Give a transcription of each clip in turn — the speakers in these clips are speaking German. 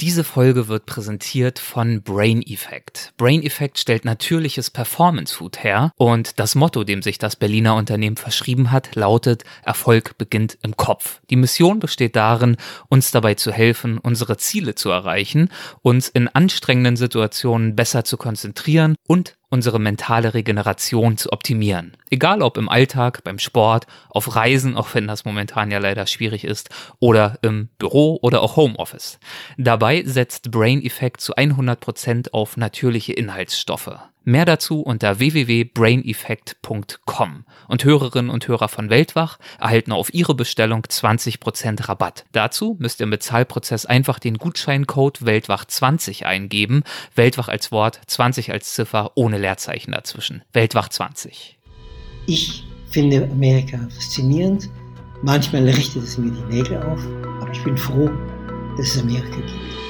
Diese Folge wird präsentiert von Brain Effect. Brain Effect stellt natürliches Performance Food her und das Motto, dem sich das Berliner Unternehmen verschrieben hat, lautet Erfolg beginnt im Kopf. Die Mission besteht darin, uns dabei zu helfen, unsere Ziele zu erreichen, uns in anstrengenden Situationen besser zu konzentrieren und unsere mentale Regeneration zu optimieren. Egal ob im Alltag, beim Sport, auf Reisen, auch wenn das momentan ja leider schwierig ist, oder im Büro oder auch Homeoffice. Dabei setzt Brain Effect zu 100% auf natürliche Inhaltsstoffe. Mehr dazu unter www.braineffect.com. Und Hörerinnen und Hörer von Weltwach erhalten auf ihre Bestellung 20% Rabatt. Dazu müsst ihr im Bezahlprozess einfach den Gutscheincode Weltwach20 eingeben. Weltwach als Wort, 20 als Ziffer, ohne Leerzeichen dazwischen. Weltwach20. Ich finde Amerika faszinierend. Manchmal richtet es mir die Nägel auf, aber ich bin froh, dass es Amerika gibt.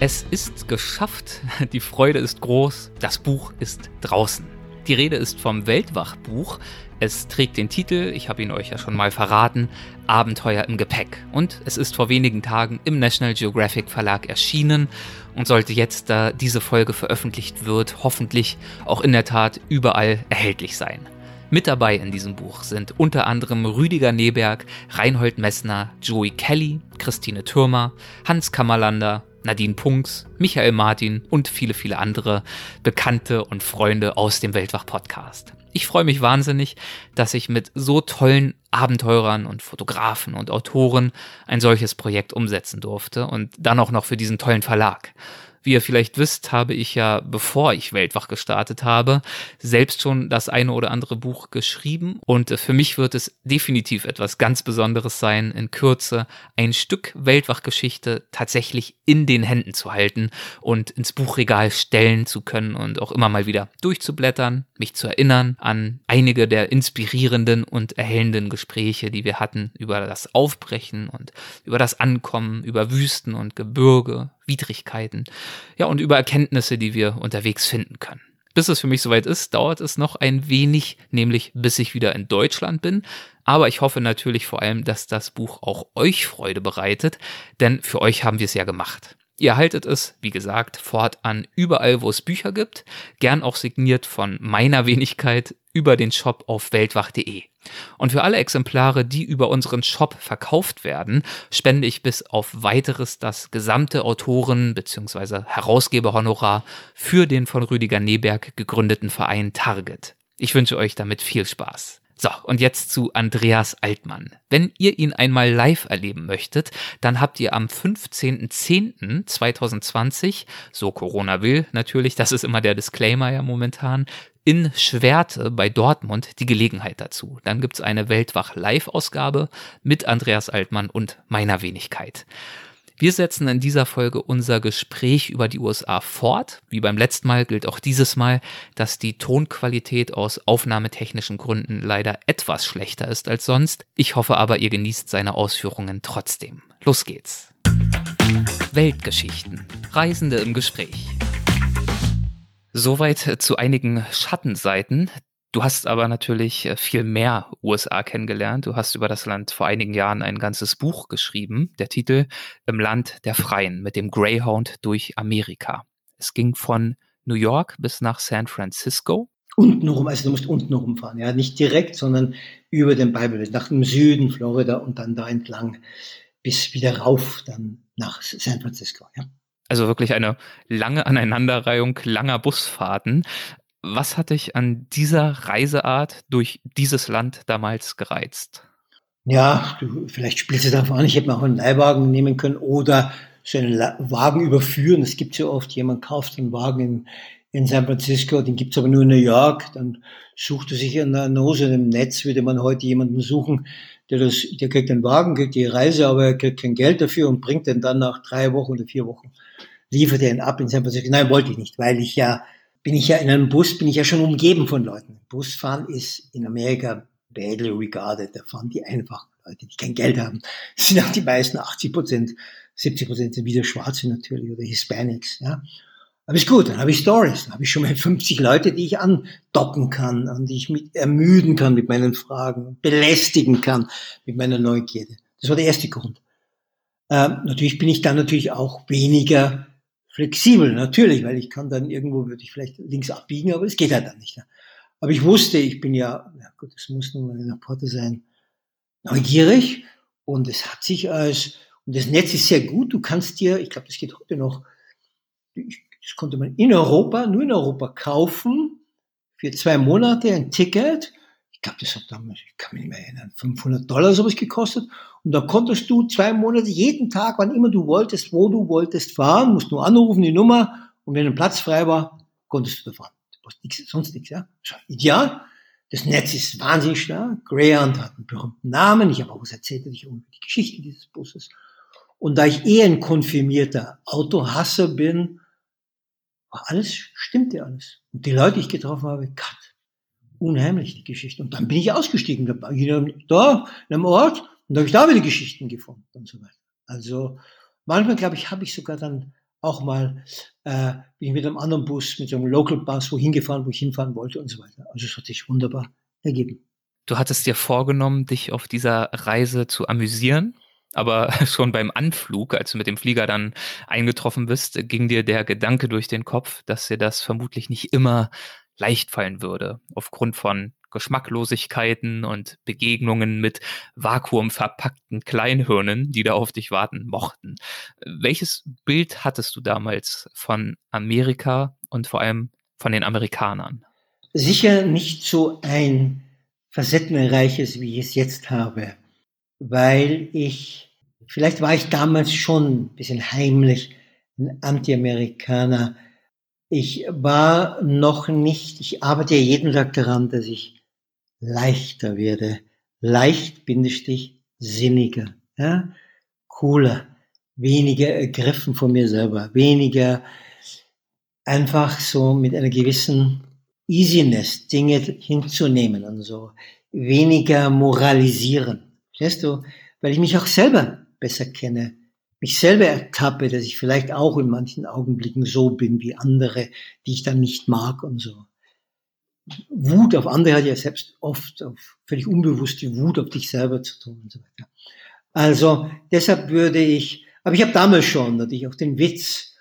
Es ist geschafft, die Freude ist groß, das Buch ist draußen. Die Rede ist vom Weltwachbuch. Es trägt den Titel, ich habe ihn euch ja schon mal verraten, Abenteuer im Gepäck. Und es ist vor wenigen Tagen im National Geographic Verlag erschienen und sollte jetzt, da diese Folge veröffentlicht wird, hoffentlich auch in der Tat überall erhältlich sein. Mit dabei in diesem Buch sind unter anderem Rüdiger Neberg, Reinhold Messner, Joey Kelly, Christine Türmer, Hans Kammerlander, Nadine Punks, Michael Martin und viele, viele andere Bekannte und Freunde aus dem Weltwach-Podcast. Ich freue mich wahnsinnig, dass ich mit so tollen Abenteurern und Fotografen und Autoren ein solches Projekt umsetzen durfte und dann auch noch für diesen tollen Verlag. Wie ihr vielleicht wisst, habe ich ja, bevor ich Weltwach gestartet habe, selbst schon das eine oder andere Buch geschrieben. Und für mich wird es definitiv etwas ganz Besonderes sein, in Kürze ein Stück Weltwachgeschichte tatsächlich in den Händen zu halten und ins Buchregal stellen zu können und auch immer mal wieder durchzublättern, mich zu erinnern an einige der inspirierenden und erhellenden Gespräche, die wir hatten über das Aufbrechen und über das Ankommen, über Wüsten und Gebirge, Widrigkeiten, ja, und über Erkenntnisse, die wir unterwegs finden können. Bis es für mich soweit ist, dauert es noch ein wenig, nämlich bis ich wieder in Deutschland bin. Aber ich hoffe natürlich vor allem, dass das Buch auch euch Freude bereitet, denn für euch haben wir es ja gemacht. Ihr haltet es, wie gesagt, fortan überall, wo es Bücher gibt, gern auch signiert von meiner Wenigkeit über den Shop auf weltwach.de. Und für alle Exemplare, die über unseren Shop verkauft werden, spende ich bis auf weiteres das gesamte Autoren- bzw. Herausgeberhonorar für den von Rüdiger Neberg gegründeten Verein Target. Ich wünsche euch damit viel Spaß. So, und jetzt zu Andreas Altmann. Wenn ihr ihn einmal live erleben möchtet, dann habt ihr am 15.10.2020, so Corona will natürlich, das ist immer der Disclaimer ja momentan, in Schwerte bei Dortmund die Gelegenheit dazu. Dann gibt's eine Weltwach-Live-Ausgabe mit Andreas Altmann und meiner Wenigkeit. Wir setzen in dieser Folge unser Gespräch über die USA fort. Wie beim letzten Mal gilt auch dieses Mal, dass die Tonqualität aus aufnahmetechnischen Gründen leider etwas schlechter ist als sonst. Ich hoffe aber, ihr genießt seine Ausführungen trotzdem. Los geht's. Weltgeschichten. Reisende im Gespräch. Soweit zu einigen Schattenseiten. Du hast aber natürlich äh, viel mehr USA kennengelernt. Du hast über das Land vor einigen Jahren ein ganzes Buch geschrieben. Der Titel Im Land der Freien mit dem Greyhound durch Amerika. Es ging von New York bis nach San Francisco. Unten rum, also du musst unten rumfahren, ja, nicht direkt, sondern über den Bible, nach dem Süden Florida und dann da entlang bis wieder rauf dann nach San Francisco, ja. Also wirklich eine lange Aneinanderreihung langer Busfahrten. Was hat dich an dieser Reiseart durch dieses Land damals gereizt? Ja, du, vielleicht spielst du davon an, ich hätte mir auch einen Leihwagen nehmen können oder so einen Wagen überführen. Es gibt so oft, jemand kauft einen Wagen in, in San Francisco, den gibt's aber nur in New York, dann sucht er sich an der Nose im Netz, würde man heute jemanden suchen, der das, der kriegt den Wagen, kriegt die Reise, aber er kriegt kein Geld dafür und bringt den dann nach drei Wochen oder vier Wochen, liefert er ihn ab in San Francisco. Nein, wollte ich nicht, weil ich ja, bin ich ja in einem Bus, bin ich ja schon umgeben von Leuten. Busfahren ist in Amerika badly regarded, da fahren die einfachen Leute, die kein Geld haben. Das sind auch die meisten, 80 Prozent, 70 Prozent sind wieder Schwarze natürlich oder Hispanics, ja. Aber ist gut, dann habe ich Stories, dann habe ich schon mal 50 Leute, die ich andocken kann, und die ich mit ermüden kann mit meinen Fragen, belästigen kann mit meiner Neugierde. Das war der erste Grund. Ähm, natürlich bin ich dann natürlich auch weniger flexibel, natürlich, weil ich kann dann irgendwo, würde ich vielleicht links abbiegen, aber es geht halt dann nicht. Ne? Aber ich wusste, ich bin ja, ja gut, das muss nun mal ein Reporter sein, neugierig und es hat sich als, und das Netz ist sehr gut, du kannst dir, ich glaube, das geht heute noch, das konnte man in Europa, nur in Europa kaufen, für zwei Monate ein Ticket. Ich glaube, das hat damals, ich kann mich nicht mehr erinnern, 500 Dollar sowas gekostet. Und da konntest du zwei Monate jeden Tag, wann immer du wolltest, wo du wolltest fahren, musst nur anrufen, die Nummer. Und wenn ein Platz frei war, konntest du da fahren. Nichts, sonst nichts, ja. Ideal. Das Netz ist wahnsinnig stark. Greyhound hat einen berühmten Namen. Ich habe auch was erzählt, ich über die Geschichte dieses Busses. Und da ich eh ein konfirmierter Autohasser bin, alles stimmte alles. Und die Leute, die ich getroffen habe, Gott, unheimlich die Geschichte. Und dann bin ich ausgestiegen, da, in einem Ort, und da habe ich da wieder Geschichten gefunden und so weiter. Also manchmal, glaube ich, habe ich sogar dann auch mal, äh, bin ich mit einem anderen Bus, mit so einem Local Bus, wohin gefahren, wo ich hinfahren wollte und so weiter. Also es hat sich wunderbar ergeben. Du hattest dir vorgenommen, dich auf dieser Reise zu amüsieren aber schon beim Anflug, als du mit dem Flieger dann eingetroffen bist, ging dir der Gedanke durch den Kopf, dass dir das vermutlich nicht immer leicht fallen würde, aufgrund von Geschmacklosigkeiten und Begegnungen mit vakuumverpackten Kleinhirnen, die da auf dich warten mochten. Welches Bild hattest du damals von Amerika und vor allem von den Amerikanern? Sicher nicht so ein facettenreiches, wie ich es jetzt habe weil ich, vielleicht war ich damals schon ein bisschen heimlich ein Anti-Amerikaner. Ich war noch nicht, ich arbeite ja jeden Tag daran, dass ich leichter werde. Leicht, Bindestich, sinniger, ja? cooler, weniger ergriffen von mir selber, weniger einfach so mit einer gewissen Easiness Dinge hinzunehmen und so, weniger moralisieren. Verstehst du? Weil ich mich auch selber besser kenne, mich selber ertappe, dass ich vielleicht auch in manchen Augenblicken so bin wie andere, die ich dann nicht mag und so. Wut auf andere hat ja selbst oft auf völlig unbewusste Wut auf dich selber zu tun und so weiter. Also deshalb würde ich, aber ich habe damals schon natürlich auch den Witz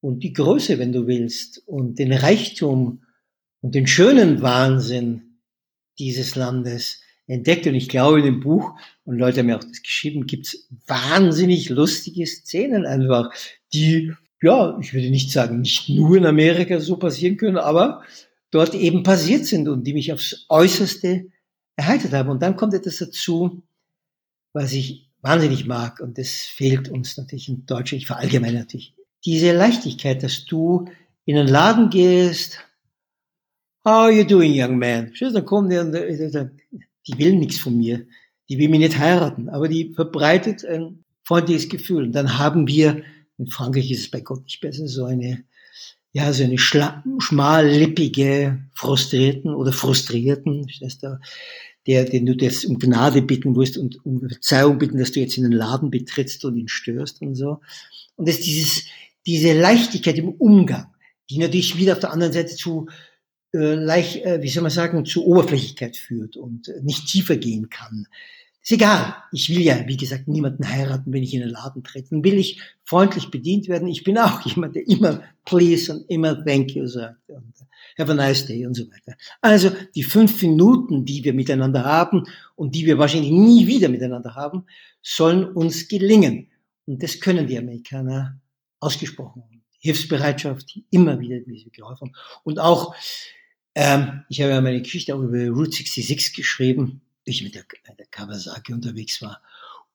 und die Größe, wenn du willst, und den Reichtum und den schönen Wahnsinn dieses Landes entdeckt. Und ich glaube, in dem Buch, und Leute haben mir auch das geschrieben, gibt's wahnsinnig lustige Szenen einfach, die, ja, ich würde nicht sagen, nicht nur in Amerika so passieren können, aber dort eben passiert sind und die mich aufs Äußerste erheitert haben. Und dann kommt etwas dazu, was ich wahnsinnig mag, und das fehlt uns natürlich in Deutschland, ich verallgemeine natürlich. Diese Leichtigkeit, dass du in einen Laden gehst, How are you doing, young man? Dann kommt der, die will nichts von mir, die will mich nicht heiraten, aber die verbreitet ein freundliches Gefühl. Und dann haben wir, in Frankreich ist es bei Gott nicht besser, so eine, ja, so eine schmallippige, frustrierten oder frustrierten, der, den du jetzt um Gnade bitten musst und um Verzeihung bitten, dass du jetzt in den Laden betrittst und ihn störst und so. Und das ist dieses, diese Leichtigkeit im Umgang, die natürlich wieder auf der anderen Seite zu leicht, äh, wie soll man sagen, zu Oberflächlichkeit führt und äh, nicht tiefer gehen kann. Ist egal. Ich will ja, wie gesagt, niemanden heiraten, wenn ich in den Laden trete. Dann will ich freundlich bedient werden. Ich bin auch jemand, der immer please und immer thank you sagt und have a nice day und so weiter. Also die fünf Minuten, die wir miteinander haben und die wir wahrscheinlich nie wieder miteinander haben, sollen uns gelingen. Und das können die Amerikaner ausgesprochen. Hilfsbereitschaft, die immer wieder geholfen. Und auch ähm, ich habe ja meine Geschichte auch über Route 66 geschrieben, wie ich mit der, der Kawasaki unterwegs war.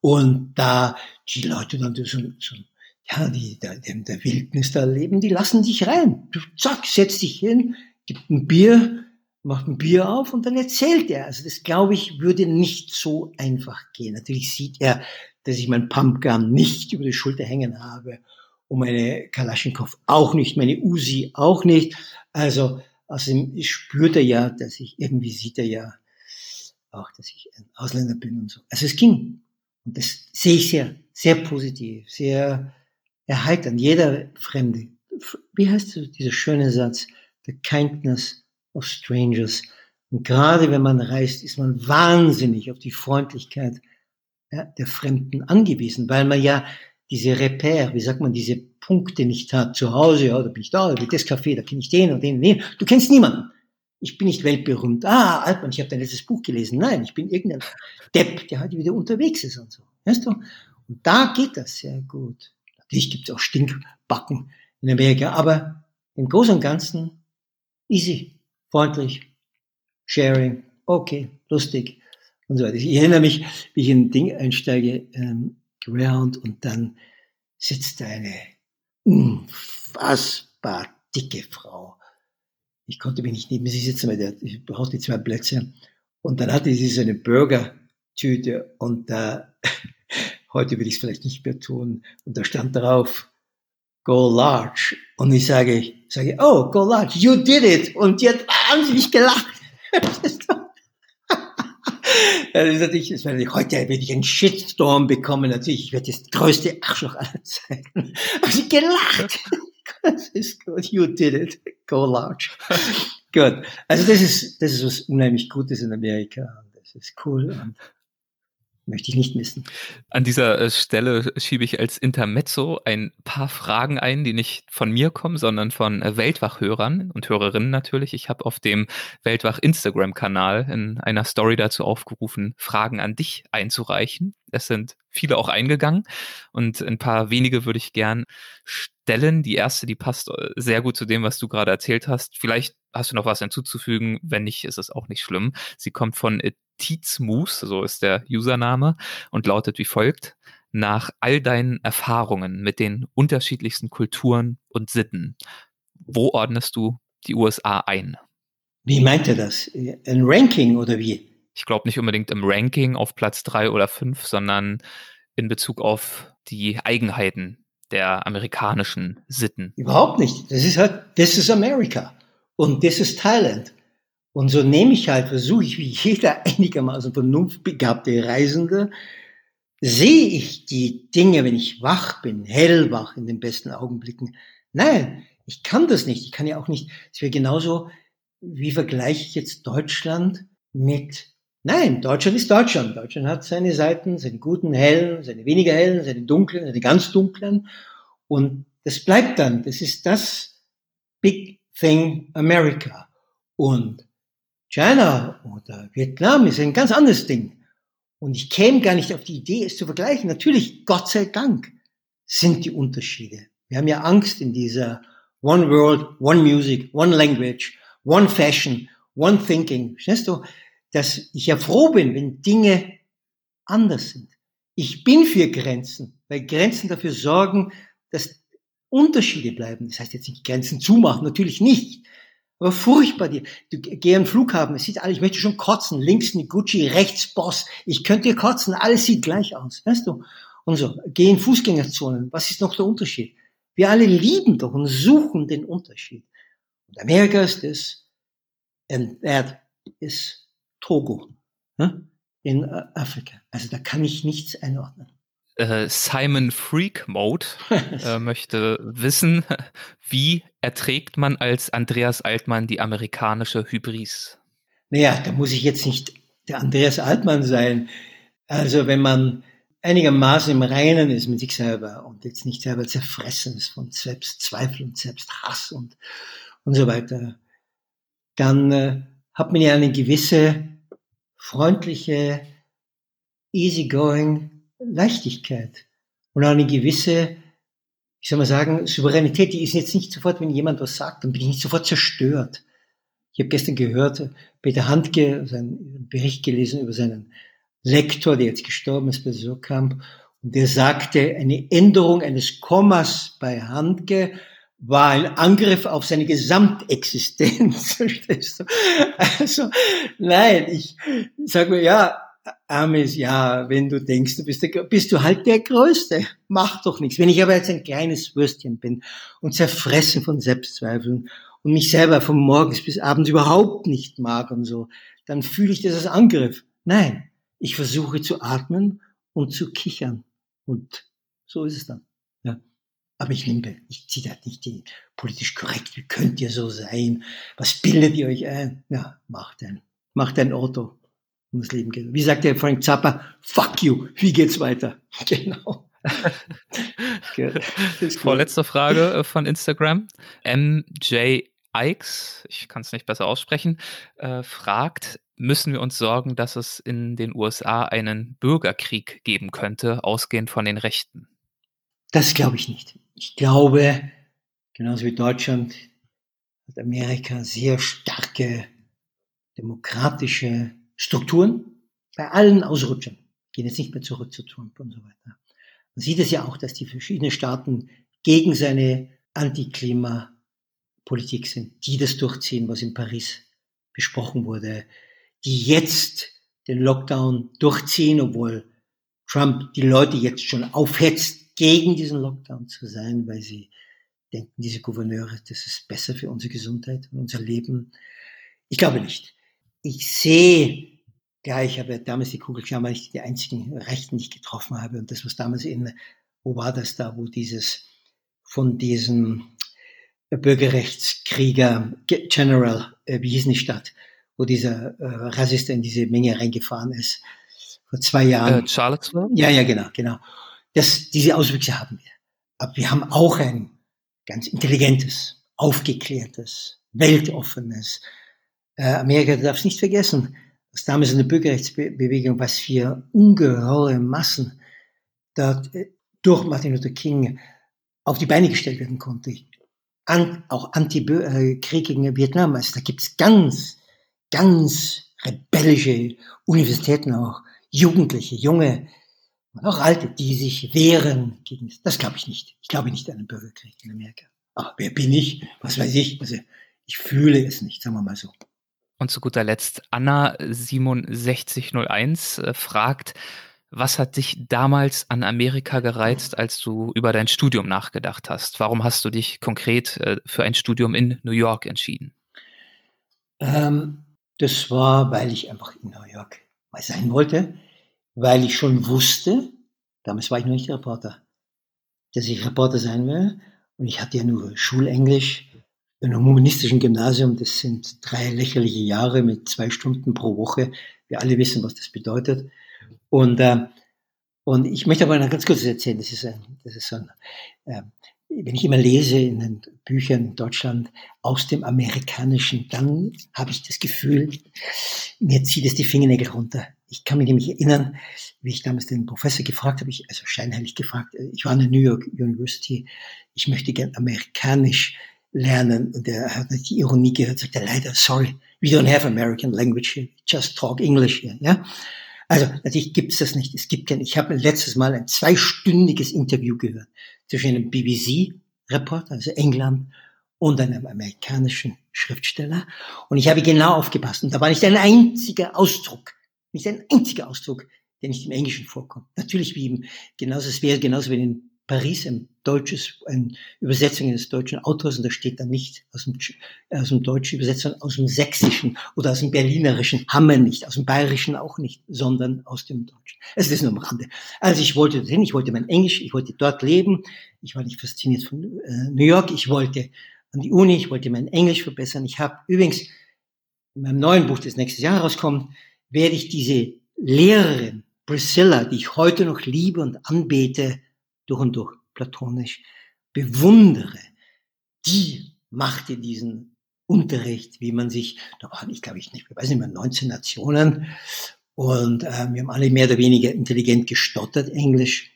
Und da die Leute dann so, so ja, die da, in der Wildnis da leben, die lassen dich rein. Du zack, setz dich hin, gibt ein Bier, macht ein Bier auf und dann erzählt er. Also das, glaube ich, würde nicht so einfach gehen. Natürlich sieht er, dass ich mein Pumpgun nicht über die Schulter hängen habe und meine Kalaschnikow auch nicht, meine Uzi auch nicht. Also außerdem spürt er ja, dass ich, irgendwie sieht er ja auch, dass ich ein Ausländer bin und so. Also es ging. Und das sehe ich sehr, sehr positiv, sehr erheiternd. Jeder Fremde. Wie heißt dieser schöne Satz? The kindness of strangers. Und gerade wenn man reist, ist man wahnsinnig auf die Freundlichkeit ja, der Fremden angewiesen, weil man ja diese Repère, wie sagt man, diese Punkte nicht hat. Zu Hause, ja, da bin ich da, da bin das Café, da kenne ich den und den und den. Du kennst niemanden. Ich bin nicht weltberühmt. Ah, Altmann, ich habe dein letztes Buch gelesen. Nein, ich bin irgendein Depp, der heute wieder unterwegs ist und so. Weißt du? Und da geht das sehr gut. Natürlich gibt es auch Stinkbacken in Amerika, aber im Großen und Ganzen easy, freundlich, sharing, okay, lustig und so weiter. Ich erinnere mich, wie ich in ein Ding einsteige, ähm, Greyhound, und dann sitzt eine unfassbar dicke Frau. Ich konnte mich nicht neben sie sitzen, weil ich brauchte zwei Plätze. Und dann hatte sie so eine Burger-Tüte und da, heute will ich es vielleicht nicht mehr tun, und da stand drauf, go large. Und ich sage, sage, oh, go large, you did it. Und die hat wahnsinnig gelacht. Das werde ich, heute werde ich einen Shitstorm bekommen. Natürlich, ich werde das größte Arschloch aller Zeiten. Sie gelacht. Das ist gut. You did it. Go large. gut. Also das ist, das ist was unheimlich Gutes in Amerika. Das ist cool. Und möchte ich nicht missen. An dieser äh, Stelle schiebe ich als Intermezzo ein paar Fragen ein, die nicht von mir kommen, sondern von äh, Weltwach-Hörern und Hörerinnen natürlich. Ich habe auf dem Weltwach Instagram-Kanal in einer Story dazu aufgerufen, Fragen an dich einzureichen. Es sind viele auch eingegangen und ein paar wenige würde ich gern stellen. Die erste, die passt äh, sehr gut zu dem, was du gerade erzählt hast. Vielleicht hast du noch was hinzuzufügen. Wenn nicht, ist es auch nicht schlimm. Sie kommt von Tizmus, so ist der Username, und lautet wie folgt. Nach all deinen Erfahrungen mit den unterschiedlichsten Kulturen und Sitten, wo ordnest du die USA ein? Wie meint er das? Ein Ranking oder wie? Ich glaube nicht unbedingt im Ranking auf Platz drei oder fünf, sondern in Bezug auf die Eigenheiten der amerikanischen Sitten. Überhaupt nicht. Das ist halt, das ist Amerika und das ist Thailand. Und so nehme ich halt, versuche ich wie jeder einigermaßen vernunftbegabte Reisende, sehe ich die Dinge, wenn ich wach bin, hellwach in den besten Augenblicken. Nein, ich kann das nicht. Ich kann ja auch nicht, es wäre genauso, wie vergleiche ich jetzt Deutschland mit, nein, Deutschland ist Deutschland. Deutschland hat seine Seiten, seine guten hellen, seine weniger hellen, seine dunklen, seine ganz dunklen. Und das bleibt dann. Das ist das Big Thing America. Und China oder Vietnam ist ein ganz anderes Ding. Und ich käme gar nicht auf die Idee, es zu vergleichen. Natürlich, Gott sei Dank, sind die Unterschiede. Wir haben ja Angst in dieser One World, One Music, One Language, One Fashion, One Thinking. Verstehst du? Dass ich ja froh bin, wenn Dinge anders sind. Ich bin für Grenzen, weil Grenzen dafür sorgen, dass Unterschiede bleiben. Das heißt jetzt nicht Grenzen zumachen, natürlich nicht. Aber furchtbar. Die, du geh an den Flughafen, es sieht alles, ich möchte schon kotzen. Links eine Gucci, rechts Boss. Ich könnte kotzen, alles sieht gleich aus. Weißt du? Und so, geh in Fußgängerzonen. Was ist noch der Unterschied? Wir alle lieben doch und suchen den Unterschied. Und Amerika ist das, and that is Togo ne? in äh, Afrika. Also da kann ich nichts einordnen äh, Simon Freak Mode äh, möchte wissen, wie erträgt man als Andreas Altmann die amerikanische Hybris? Naja, da muss ich jetzt nicht der Andreas Altmann sein. Also wenn man einigermaßen im Reinen ist mit sich selber und jetzt nicht selber zerfressen ist von Selbstzweifel und Selbsthass und, und so weiter, dann äh, hat man ja eine gewisse freundliche, easygoing Leichtigkeit und eine gewisse, ich soll mal sagen, Souveränität. Die ist jetzt nicht sofort, wenn jemand was sagt, dann bin ich nicht sofort zerstört. Ich habe gestern gehört, Peter Handke, seinen Bericht gelesen über seinen Lektor, der jetzt gestorben ist bei Surkamp, und der sagte, eine Änderung eines Kommas bei Handke war ein Angriff auf seine Gesamtexistenz. Verstehst du? Also, nein, ich sage mir, ja, Amis, ja, wenn du denkst, du bist, der, bist du halt der Größte. Mach doch nichts. Wenn ich aber jetzt ein kleines Würstchen bin und zerfressen von Selbstzweifeln und mich selber von morgens bis abends überhaupt nicht mag und so, dann fühle ich das als Angriff. Nein, ich versuche zu atmen und zu kichern. Und so ist es dann. Ja. Aber ich liebe, ich ziehe da nicht die politisch korrekt. Wie könnt ihr so sein? Was bildet ihr euch ein? Ja, macht ein, macht ein Auto. Das Leben geht. Wie sagt der Frank Zappa? Fuck you. Wie geht's weiter? Genau. Vorletzte Frage äh, von Instagram. MJ Ikes, ich kann es nicht besser aussprechen, äh, fragt, müssen wir uns sorgen, dass es in den USA einen Bürgerkrieg geben könnte, ausgehend von den Rechten? Das glaube ich nicht. Ich glaube, genauso wie Deutschland, hat Amerika sehr starke demokratische Strukturen bei allen Ausrutschern. Gehen jetzt nicht mehr zurück zu Trump und so weiter. Man sieht es ja auch, dass die verschiedenen Staaten gegen seine Antiklima Politik sind, die das durchziehen, was in Paris besprochen wurde, die jetzt den Lockdown durchziehen, obwohl Trump die Leute jetzt schon aufhetzt, gegen diesen Lockdown zu sein, weil sie denken, diese Gouverneure, das ist besser für unsere Gesundheit und unser Leben. Ich glaube nicht. Ich sehe, ja, ich habe damals die Kugelklammer nicht die einzigen Rechten, ich getroffen habe. Und das, was damals in, wo war das da, wo dieses, von diesem Bürgerrechtskrieger General, äh, wie hieß die Stadt, wo dieser äh, Rassist in diese Menge reingefahren ist, vor zwei Jahren. Äh, Charlottesville? Ja, ja, genau, genau. Das, diese Auswüchse haben wir. Aber wir haben auch ein ganz intelligentes, aufgeklärtes, weltoffenes. Äh, Amerika darf es nicht vergessen, dass damals in der Bürgerrechtsbewegung, was für ungeheure Massen dort äh, durch Martin Luther King auf die Beine gestellt werden konnte an, auch Anti-Krieg gegen Vietnam. Also da gibt's ganz, ganz rebellische Universitäten auch, Jugendliche, junge auch Alte, die sich wehren gegen das. glaube ich nicht. Ich glaube nicht an einen Bürgerkrieg in Amerika. Ach, wer bin ich? Was weiß ich? Also ich fühle es nicht, sagen wir mal so. Und zu guter Letzt Anna 6701 äh, fragt, was hat dich damals an Amerika gereizt, als du über dein Studium nachgedacht hast? Warum hast du dich konkret äh, für ein Studium in New York entschieden? Ähm, das war, weil ich einfach in New York mal sein wollte, weil ich schon wusste, damals war ich noch nicht Reporter, dass ich Reporter sein will. Und ich hatte ja nur Schulenglisch in einem humanistischen Gymnasium. Das sind drei lächerliche Jahre mit zwei Stunden pro Woche. Wir alle wissen, was das bedeutet. Und, äh, und ich möchte aber noch ganz kurz erzählen, das ist, ein, das ist so ein, äh, wenn ich immer lese in den Büchern in Deutschland aus dem Amerikanischen, dann habe ich das Gefühl, mir zieht es die Fingernägel runter. Ich kann mich nämlich erinnern, wie ich damals den Professor gefragt habe, ich, also scheinheilig gefragt, ich war an der New York University, ich möchte gern amerikanisch lernen. Und er hat die Ironie gehört, sagt er leider, sorry, we don't have American language here, just talk English here, ja. Also natürlich gibt es das nicht. Es gibt kein, ich habe letztes Mal ein zweistündiges Interview gehört zwischen einem BBC-Reporter, also England, und einem amerikanischen Schriftsteller. Und ich habe genau aufgepasst. Und da war nicht ein einziger Ausdruck, nicht ein einziger Ausdruck, der nicht im Englischen vorkommt. Natürlich wie im, genauso, es wäre genauso wie in Paris ein deutsches, eine Übersetzung eines deutschen Autors und da steht dann nicht aus dem, aus dem Deutschen übersetzt, sondern aus dem Sächsischen oder aus dem Berlinerischen, haben wir nicht, aus dem Bayerischen auch nicht, sondern aus dem Deutschen. Es ist nur am Rande. Also ich wollte dorthin, ich wollte mein Englisch, ich wollte dort leben, ich war nicht fasziniert von äh, New York, ich wollte an die Uni, ich wollte mein Englisch verbessern. Ich habe übrigens in meinem neuen Buch, das nächstes Jahr rauskommt, werde ich diese Lehrerin Priscilla, die ich heute noch liebe und anbete, durch und durch platonisch bewundere, die machte diesen Unterricht, wie man sich, da waren ich glaube ich nicht, ich weiß nicht mehr, 19 Nationen und äh, wir haben alle mehr oder weniger intelligent gestottert Englisch.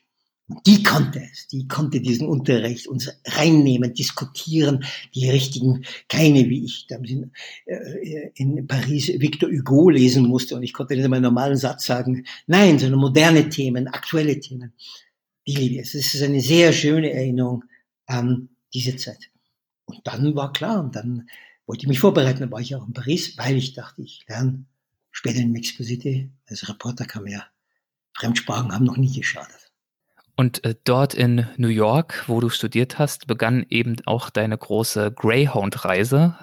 Die konnte es, die konnte diesen Unterricht uns reinnehmen, diskutieren, die richtigen, keine wie ich da in, äh, in Paris Victor Hugo lesen musste und ich konnte nicht einmal einen normalen Satz sagen. Nein, sondern moderne Themen, aktuelle Themen die liebe. Es ist eine sehr schöne Erinnerung an diese Zeit. und dann war klar, und dann wollte ich mich vorbereiten, dann war ich auch in Paris, weil ich dachte, ich lerne später in Mexico City, als Reporter kam ja, Fremdsprachen haben noch nie geschadet. Und äh, dort in New York, wo du studiert hast, begann eben auch deine große Greyhound-Reise,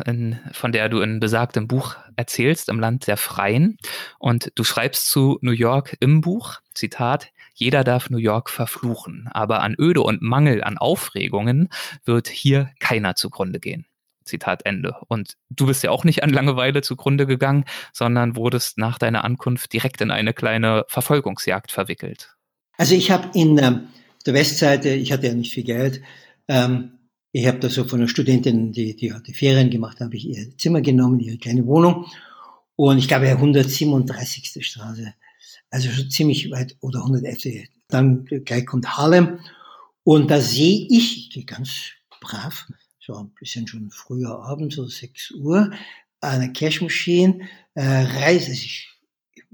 von der du in besagtem Buch erzählst, im Land der Freien. Und du schreibst zu New York im Buch, Zitat, jeder darf New York verfluchen, aber an Öde und Mangel an Aufregungen wird hier keiner zugrunde gehen. Zitat Ende. Und du bist ja auch nicht an Langeweile zugrunde gegangen, sondern wurdest nach deiner Ankunft direkt in eine kleine Verfolgungsjagd verwickelt. Also ich habe in ähm, der Westseite, ich hatte ja nicht viel Geld, ähm, ich habe da so von einer Studentin, die, die hatte Ferien gemacht, habe ich ihr Zimmer genommen, ihre kleine Wohnung. Und ich glaube, 137. Straße. Also schon ziemlich weit, oder 111. Dann gleich kommt Harlem. Und da sehe ich, ich gehe ganz brav, so ein bisschen schon früher Abend, so 6 Uhr, eine Cash Machine, äh, reise ich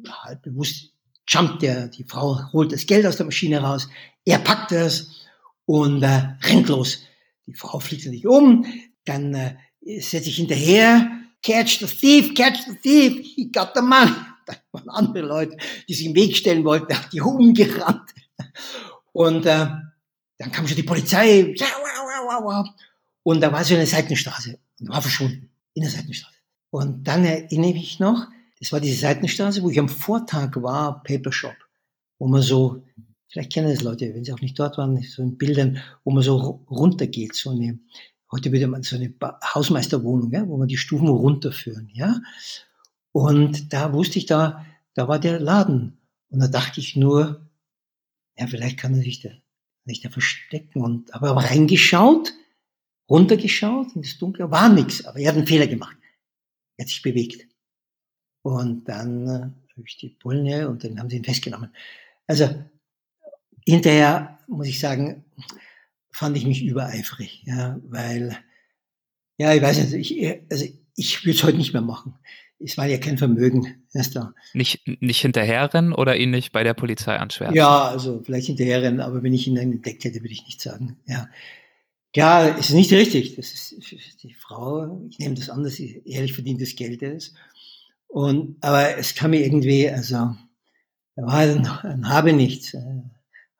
halb bewusst jumpt der, die Frau holt das Geld aus der Maschine raus, er packt es und äh, rennt los. Die Frau fliegt sich um, dann äh, setzt sich hinterher, catch the thief, catch the thief, he got the money. Dann waren andere Leute, die sich im Weg stellen wollten, die umgerannt. Und äh, dann kam schon die Polizei, und da war so eine Seitenstraße und war verschwunden in der Seitenstraße. Und dann erinnere ich noch, das war diese Seitenstraße, wo ich am Vortag war, Paper Shop, wo man so, vielleicht kennen das Leute, wenn sie auch nicht dort waren, so in Bildern, wo man so runtergeht, so eine, heute würde man so eine Hausmeisterwohnung, ja, wo man die Stufen runterführen, ja. Und da wusste ich, da, da war der Laden. Und da dachte ich nur, ja, vielleicht kann er sich da, sich da verstecken. Und aber reingeschaut, runtergeschaut in das Dunkle, war nichts. Aber er hat einen Fehler gemacht. Er hat sich bewegt. Und dann äh, habe ich die Bullen und dann haben sie ihn festgenommen. Also hinterher muss ich sagen, fand ich mich übereifrig, ja, weil, ja, ich weiß nicht, ich, also ich würde es heute nicht mehr machen. Es war ja kein Vermögen, erst da. Nicht, nicht hinterherrennen oder ihn nicht bei der Polizei anschwärzen? Ja, also vielleicht hinterherrennen, aber wenn ich ihn dann entdeckt hätte, würde ich nicht sagen, ja. Ja, es ist nicht richtig. Das ist die Frau, ich nehme das an, dass sie ehrlich verdientes Geld ist. Und, aber es kam mir irgendwie, also, er war ein, ein Habe nichts, äh,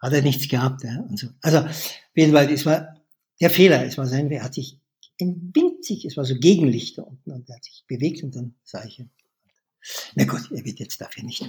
hat er nichts gehabt. Ja, und so. Also, auf jeden Fall, es war der Fehler, es war sein, er hat sich ein winzig, es war so Gegenlichter unten und er hat sich bewegt und dann sah ich ihn. Na gut, er wird jetzt dafür nicht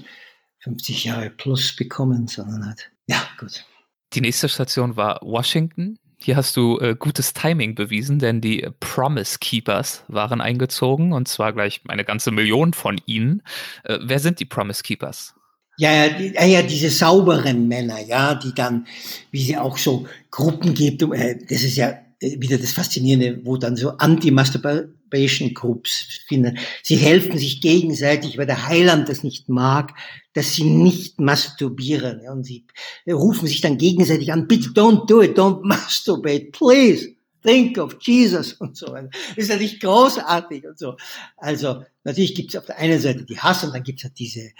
50 Jahre plus bekommen, sondern hat, ja, gut. Die nächste Station war Washington. Hier hast du äh, gutes Timing bewiesen, denn die Promise Keepers waren eingezogen und zwar gleich eine ganze Million von ihnen. Äh, wer sind die Promise Keepers? Ja, ja, die, ja, diese sauberen Männer, ja, die dann, wie sie auch so Gruppen gibt, äh, das ist ja wieder das Faszinierende, wo dann so Anti-Masturbation Groups finden. Sie helfen sich gegenseitig, weil der Heiland das nicht mag, dass sie nicht masturbieren. Und sie rufen sich dann gegenseitig an, bitte don't do it, don't masturbate, please. Think of Jesus und so weiter. Das ist natürlich großartig und so. Also natürlich gibt es auf der einen Seite die Hass und dann gibt es halt diese,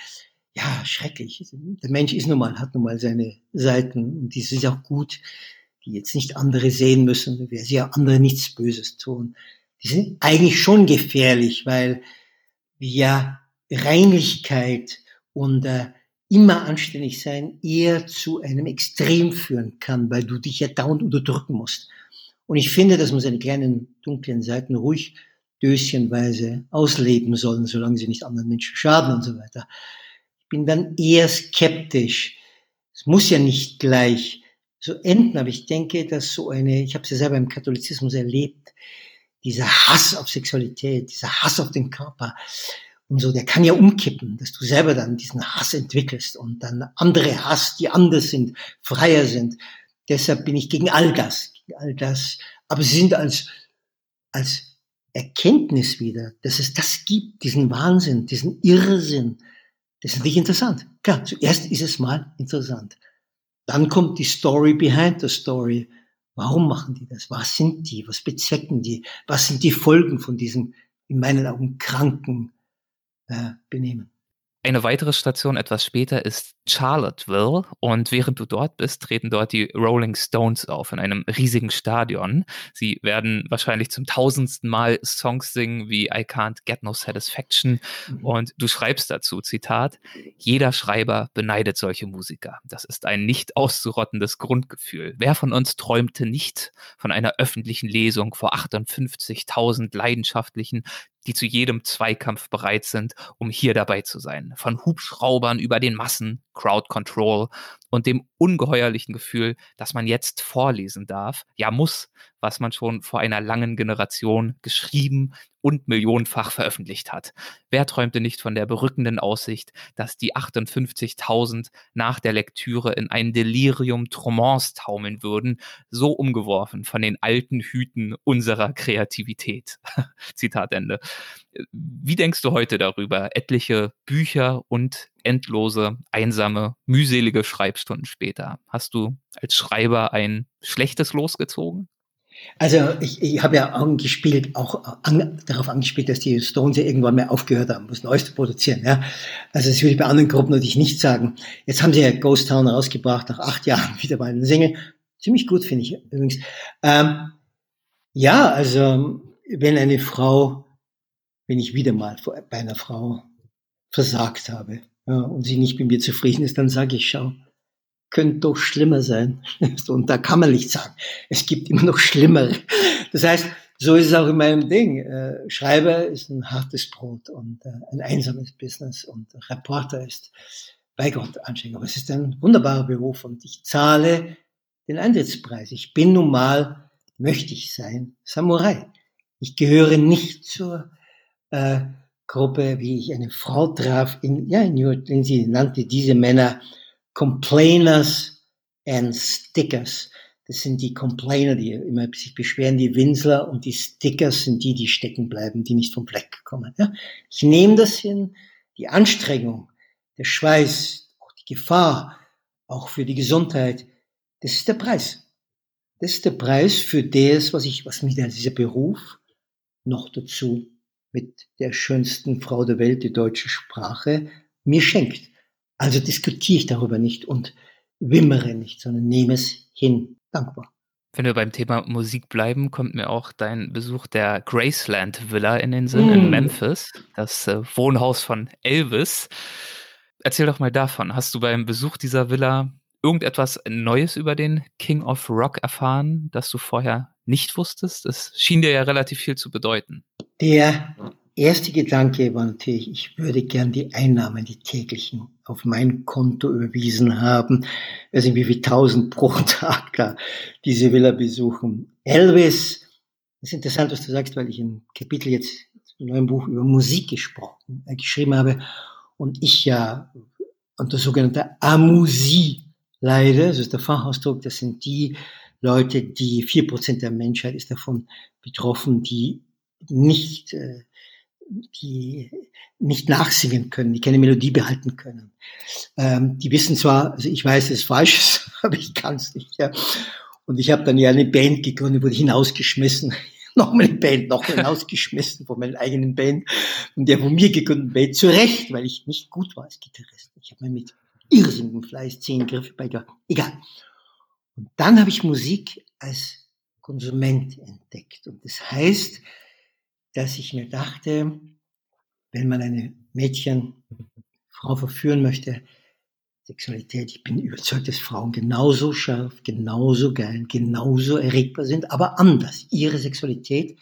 ja, schrecklich. Der Mensch ist nun mal, hat nun mal seine Seiten und die sind auch gut die jetzt nicht andere sehen müssen, wer sie ja andere nichts Böses tun. Die sind eigentlich schon gefährlich, weil ja Reinlichkeit und äh, immer anständig sein eher zu einem Extrem führen kann, weil du dich ja dauernd unterdrücken musst. Und ich finde, dass man seine kleinen dunklen Seiten ruhig döschenweise ausleben sollen, solange sie nicht anderen Menschen schaden und so weiter. Ich bin dann eher skeptisch. Es muss ja nicht gleich so enden. Aber ich denke, dass so eine, ich habe es ja selber im Katholizismus erlebt, dieser Hass auf Sexualität, dieser Hass auf den Körper und so, der kann ja umkippen, dass du selber dann diesen Hass entwickelst und dann andere hast, die anders sind, freier sind. Deshalb bin ich gegen all das, gegen all das. Aber sie sind als, als Erkenntnis wieder, dass es das gibt, diesen Wahnsinn, diesen Irrsinn. Das ist nicht interessant. Klar, zuerst ist es mal interessant. Dann kommt die Story behind the story. Warum machen die das? Was sind die? Was bezwecken die? Was sind die Folgen von diesem, in meinen Augen, kranken äh, Benehmen? Eine weitere Station etwas später ist Charlottesville und während du dort bist, treten dort die Rolling Stones auf in einem riesigen Stadion. Sie werden wahrscheinlich zum tausendsten Mal Songs singen wie I Can't Get No Satisfaction mhm. und du schreibst dazu, Zitat, jeder Schreiber beneidet solche Musiker. Das ist ein nicht auszurottendes Grundgefühl. Wer von uns träumte nicht von einer öffentlichen Lesung vor 58.000 leidenschaftlichen, die zu jedem Zweikampf bereit sind, um hier dabei zu sein. Von Hubschraubern über den Massen, Crowd Control und dem ungeheuerlichen Gefühl, dass man jetzt vorlesen darf, ja muss, was man schon vor einer langen Generation geschrieben und millionenfach veröffentlicht hat. Wer träumte nicht von der berückenden Aussicht, dass die 58.000 nach der Lektüre in ein Delirium Tromans taumeln würden, so umgeworfen von den alten Hüten unserer Kreativität. Zitat Ende. Wie denkst du heute darüber, etliche Bücher und endlose, einsame, mühselige Schreibstunden später? Hast du als Schreiber ein schlechtes losgezogen? Also ich, ich habe ja angespielt, auch an, darauf angespielt, dass die Stones ja irgendwann mal aufgehört haben, was Neues zu produzieren. Ja. Also das würde ich bei anderen Gruppen natürlich nicht sagen. Jetzt haben sie ja Ghost Town rausgebracht, nach acht Jahren wieder mal einen Single. Ziemlich gut, finde ich übrigens. Ähm, ja, also wenn eine Frau, wenn ich wieder mal bei einer Frau versagt habe ja, und sie nicht mit mir zufrieden ist, dann sage ich, schau, könnte doch schlimmer sein. Und da kann man nicht sagen, es gibt immer noch Schlimmere. Das heißt, so ist es auch in meinem Ding. Äh, Schreiber ist ein hartes Brot und äh, ein einsames Business und Reporter ist bei Gott anstrengend. Aber es ist ein wunderbarer Beruf und ich zahle den Eintrittspreis. Ich bin nun mal, möchte ich sein, Samurai. Ich gehöre nicht zur äh, Gruppe, wie ich eine Frau traf in, ja, in New York, sie nannte diese Männer Complainers and Stickers. Das sind die Complainer, die immer sich beschweren, die Winsler und die Stickers sind die, die stecken bleiben, die nicht vom Fleck kommen. Ja? Ich nehme das hin, die Anstrengung, der Schweiß, auch die Gefahr, auch für die Gesundheit, das ist der Preis. Das ist der Preis für das, was ich, was mir dieser Beruf noch dazu mit der schönsten Frau der Welt, die deutsche Sprache, mir schenkt. Also diskutiere ich darüber nicht und wimmere nicht, sondern nehme es hin. Dankbar. Wenn wir beim Thema Musik bleiben, kommt mir auch dein Besuch der Graceland Villa in den Sinn mm. in Memphis, das äh, Wohnhaus von Elvis. Erzähl doch mal davon. Hast du beim Besuch dieser Villa irgendetwas Neues über den King of Rock erfahren, das du vorher nicht wusstest? Es schien dir ja relativ viel zu bedeuten. Der erste Gedanke war natürlich, ich würde gern die Einnahmen, die täglichen, auf mein Konto überwiesen haben. Also wie viel tausend pro Tag da diese Villa besuchen. Elvis, das ist interessant, was du sagst, weil ich im Kapitel jetzt im neuen Buch über Musik gesprochen, äh, geschrieben habe und ich ja unter sogenannter Amusie leide. Das ist der Fachausdruck, das sind die Leute, die vier Prozent der Menschheit ist davon betroffen, die nicht äh, die nicht nachsingen können, die keine Melodie behalten können. Ähm, die wissen zwar, also ich weiß, es ist falsch, aber ich kann es nicht. Ja. Und ich habe dann ja eine Band gegründet, wurde hinausgeschmissen. nochmal eine Band, nochmal hinausgeschmissen von meiner eigenen Band und der von mir gegründeten Band. Zu Recht, weil ich nicht gut war als Gitarrist. Ich habe mir mit irrsinnigem Fleiß zehn Griffe beigebracht. Egal. Und dann habe ich Musik als Konsument entdeckt. Und das heißt, dass ich mir dachte, wenn man eine Mädchen, Frau verführen möchte, Sexualität, ich bin überzeugt, dass Frauen genauso scharf, genauso geil, genauso erregbar sind, aber anders. Ihre Sexualität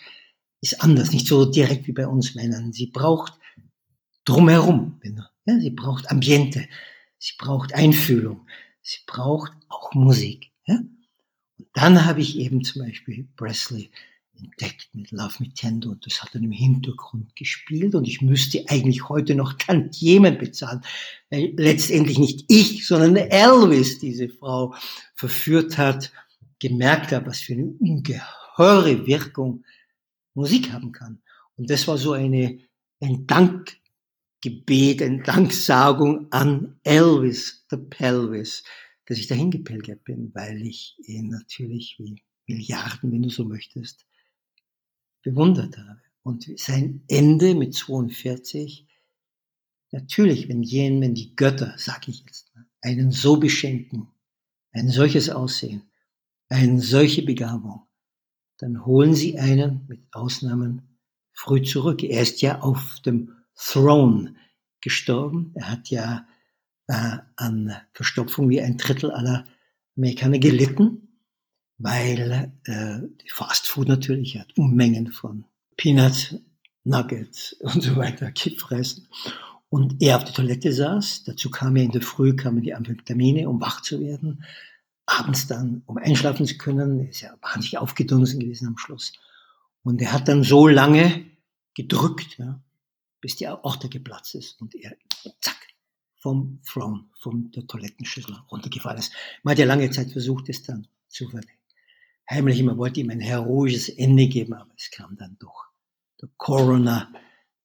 ist anders, nicht so direkt wie bei uns Männern. Sie braucht drumherum, ja, sie braucht Ambiente, sie braucht Einfühlung, sie braucht auch Musik. Ja? Und dann habe ich eben zum Beispiel Presley entdeckt mit Love Me Tender und das hat dann im Hintergrund gespielt und ich müsste eigentlich heute noch Tantiemen bezahlen, weil letztendlich nicht ich, sondern Elvis diese Frau verführt hat, gemerkt hat, was für eine ungeheure Wirkung Musik haben kann. Und das war so eine, ein Dankgebet, eine Danksagung an Elvis, the Pelvis, dass ich dahin gepilgert bin, weil ich ihn natürlich wie Milliarden, wenn du so möchtest, bewundert habe. Und sein Ende mit 42, Natürlich, wenn jenen, wenn die Götter, sag ich jetzt, einen so beschenken, ein solches Aussehen, eine solche Begabung, dann holen sie einen mit Ausnahmen früh zurück. Er ist ja auf dem Throne gestorben. Er hat ja äh, an Verstopfung wie ein Drittel aller Amerikaner gelitten, weil äh, Fast Food natürlich hat Unmengen von Peanut Nuggets und so weiter gefressen. Und er auf der Toilette saß. Dazu kam er in der Früh, kamen die Amphetamine, um wach zu werden. Abends dann, um einschlafen zu können. Er ist ja wahnsinnig aufgedunsen gewesen am Schluss. Und er hat dann so lange gedrückt, ja, bis die Aorta geplatzt ist und er, zack, vom Throne, von der Toilettenschüssel runtergefallen ist. Man hat ja lange Zeit versucht, es dann zu vernehmen. Heimlich immer wollte ihm ein heroisches Ende geben, aber es kam dann doch. Der Corona,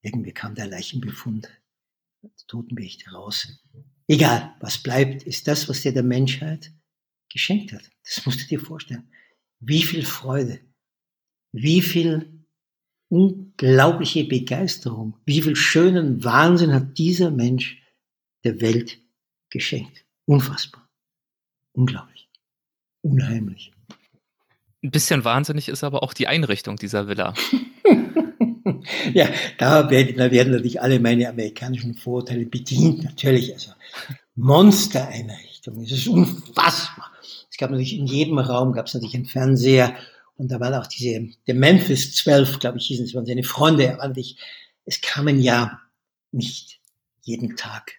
irgendwie kam der Leichenbefund, der Totenbericht raus. Egal, was bleibt, ist das, was dir der Menschheit geschenkt hat. Das musst du dir vorstellen. Wie viel Freude, wie viel unglaubliche Begeisterung, wie viel schönen Wahnsinn hat dieser Mensch der Welt geschenkt. Unfassbar. Unglaublich. Unheimlich. Ein bisschen wahnsinnig ist aber auch die Einrichtung dieser Villa. ja, da werden, da werden natürlich alle meine amerikanischen Vorurteile bedient, natürlich. Also Monstereinrichtung, es ist unfassbar. Es gab natürlich in jedem Raum gab es natürlich einen Fernseher und da waren auch diese, der Memphis 12, glaube ich, hießen es, waren seine Freunde. Und ich, es kamen ja nicht jeden Tag,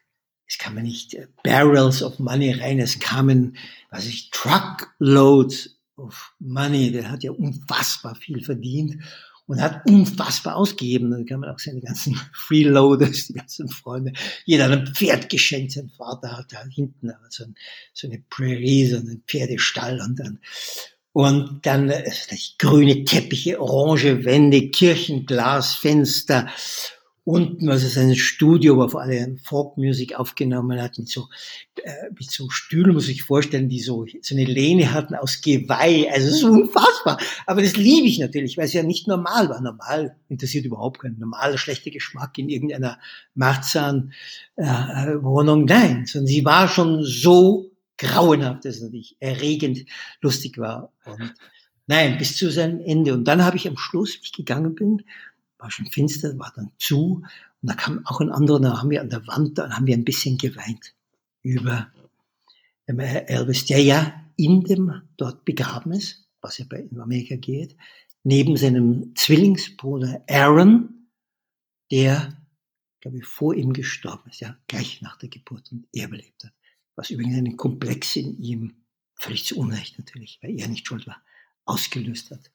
es kamen nicht äh, Barrels of Money rein, es kamen, was ich, Truckloads of Money. Der hat ja unfassbar viel verdient und hat unfassbar ausgegeben. Dann kamen auch seine ganzen Freeloaders, die ganzen Freunde. Jeder hat ein Pferd geschenkt. Sein Vater hat da hinten so, ein, so eine Prärie, so einen Pferdestall und dann und dann äh, grüne Teppiche, orange Wände, Kirchenglas, Fenster. Unten was ist ein Studio, wo vor allem Folkmusik aufgenommen hat, mit so, äh, mit so Stühlen, muss ich vorstellen, die so, so eine Lehne hatten aus Geweih. Also es ist unfassbar. Aber das liebe ich natürlich, weil es ja nicht normal war. Normal interessiert überhaupt keinen normaler schlechter Geschmack in irgendeiner Marzahn-Wohnung. Äh, Nein, sondern sie war schon so grauenhaft, dass es natürlich erregend lustig war. Und nein, bis zu seinem Ende. Und dann habe ich am Schluss, wie ich gegangen bin, war schon finster, war dann zu. Und da kam auch ein anderer, da haben wir an der Wand, da haben wir ein bisschen geweint über Elvis, der ja in dem dort begraben ist, was ja bei in Amerika geht, neben seinem Zwillingsbruder Aaron, der, glaube ich, vor ihm gestorben ist, ja, gleich nach der Geburt und er belebt hat was übrigens einen Komplex in ihm, völlig zu Unrecht natürlich, weil er nicht schuld war, ausgelöst hat.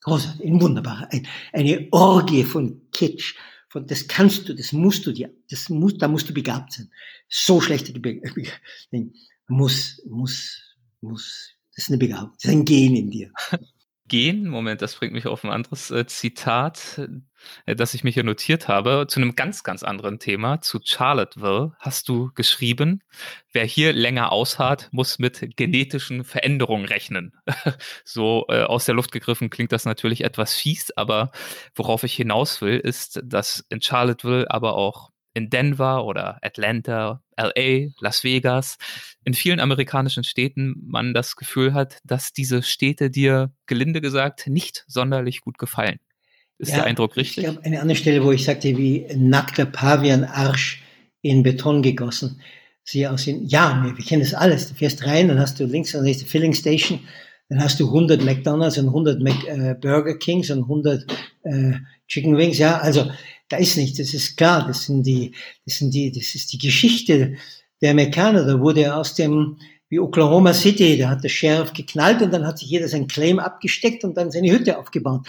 Großartig, ein wunderbarer, ein, eine Orgie von Kitsch, von, das kannst du, das musst du dir, das muss, da musst du begabt sein. So schlechte Be muss, muss, muss, das ist eine Begabung, das ist ein Gen in dir gehen. Moment, das bringt mich auf ein anderes äh, Zitat, äh, das ich mir hier notiert habe, zu einem ganz, ganz anderen Thema, zu Charlottesville hast du geschrieben, wer hier länger ausharrt, muss mit genetischen Veränderungen rechnen. so äh, aus der Luft gegriffen klingt das natürlich etwas fies, aber worauf ich hinaus will, ist, dass in Charlottesville aber auch in Denver oder Atlanta, LA, Las Vegas, in vielen amerikanischen Städten man das Gefühl hat, dass diese Städte dir gelinde gesagt nicht sonderlich gut gefallen. Ist ja, der Eindruck richtig? Ich glaube, eine andere Stelle, wo ich sagte, wie nackter Pavian-Arsch in Beton gegossen. Sie aussehen. Ja, wir, wir kennen das alles. Du fährst rein, dann hast du links und rechts die Filling Station, dann hast du 100 McDonalds und 100 Mac, äh, Burger Kings und 100 äh, Chicken Wings. Ja, also da ist nichts, das ist klar, das sind die, das sind die, das ist die Geschichte der Amerikaner. Da wurde aus dem, wie Oklahoma City, da hat der Sheriff geknallt und dann hat sich jeder sein Claim abgesteckt und dann seine Hütte aufgebaut.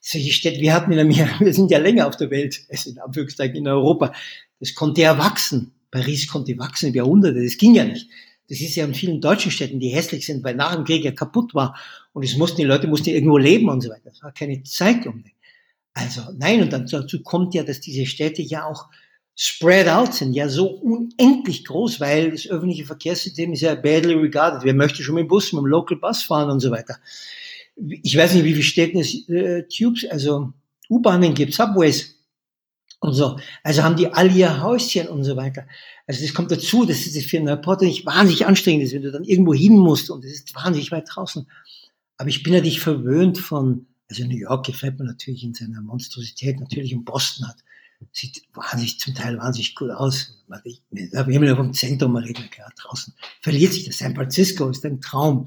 Solche Städte, wir hatten in Amerika, wir sind ja länger auf der Welt, es in Anführungszeichen in Europa. Das konnte ja wachsen. Paris konnte wachsen über Jahrhunderte, das ging ja nicht. Das ist ja in vielen deutschen Städten, die hässlich sind, weil nach dem Krieg ja kaputt war. Und es mussten, die Leute mussten irgendwo leben und so weiter. Es war keine Zeit um. Also nein, und dann dazu kommt ja, dass diese Städte ja auch spread out sind, ja so unendlich groß, weil das öffentliche Verkehrssystem ist ja badly regarded. Wer möchte schon mit dem Bus, mit dem Local Bus fahren und so weiter. Ich weiß nicht, wie viele Städte es äh, Tubes, also U-Bahnen gibt, Subways. und so. Also haben die all ihr Häuschen und so weiter. Also das kommt dazu, dass es für einen Reporter nicht wahnsinnig anstrengend ist, wenn du dann irgendwo hin musst und es ist wahnsinnig weit draußen. Aber ich bin ja nicht verwöhnt von, also New York gefällt mir natürlich in seiner Monstrosität, natürlich und Boston hat, sieht wahnsinnig, zum Teil wahnsinnig gut aus. Wir haben ja vom Zentrum, man reden gerade draußen. Verliert sich das. San Francisco ist ein Traum.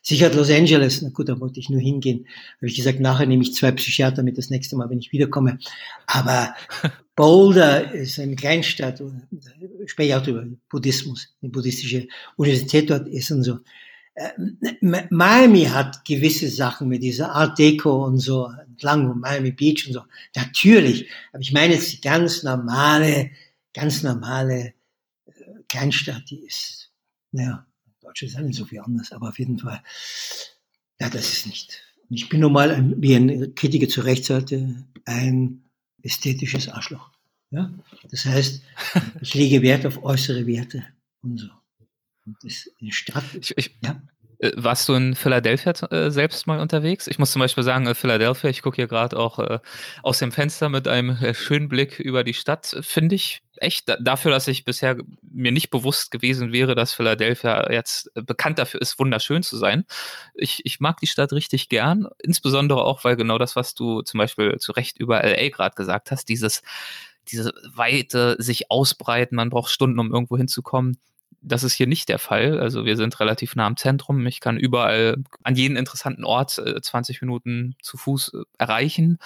Sicher Los Angeles, na gut, da wollte ich nur hingehen. Habe ich gesagt, nachher nehme ich zwei Psychiater mit das nächste Mal, wenn ich wiederkomme. Aber Boulder ist eine Kleinstadt, ich spreche auch über Buddhismus, die buddhistische Universität dort ist und so. Äh, Miami hat gewisse Sachen mit dieser Art Deco und so, entlang von Miami Beach und so. Natürlich. Aber ich meine jetzt die ganz normale, ganz normale äh, Kleinstadt, die ist, naja, Deutsche ist nicht so viel anders, aber auf jeden Fall, ja, das ist nicht. Ich bin nun mal, wie ein Kritiker zu Recht sagte, ein ästhetisches Arschloch. Ja? Das heißt, ich lege Wert auf äußere Werte und so. In Stadt, ich, ich, ja. Äh, warst du in Philadelphia äh, selbst mal unterwegs? Ich muss zum Beispiel sagen, äh, Philadelphia, ich gucke hier gerade auch äh, aus dem Fenster mit einem äh, schönen Blick über die Stadt, finde ich echt dafür, dass ich bisher mir nicht bewusst gewesen wäre, dass Philadelphia jetzt äh, bekannt dafür ist, wunderschön zu sein. Ich, ich mag die Stadt richtig gern, insbesondere auch, weil genau das, was du zum Beispiel zu Recht über LA gerade gesagt hast, dieses diese weite sich ausbreiten, man braucht Stunden, um irgendwo hinzukommen das ist hier nicht der Fall. Also wir sind relativ nah am Zentrum. Ich kann überall an jeden interessanten Ort äh, 20 Minuten zu Fuß äh, erreichen.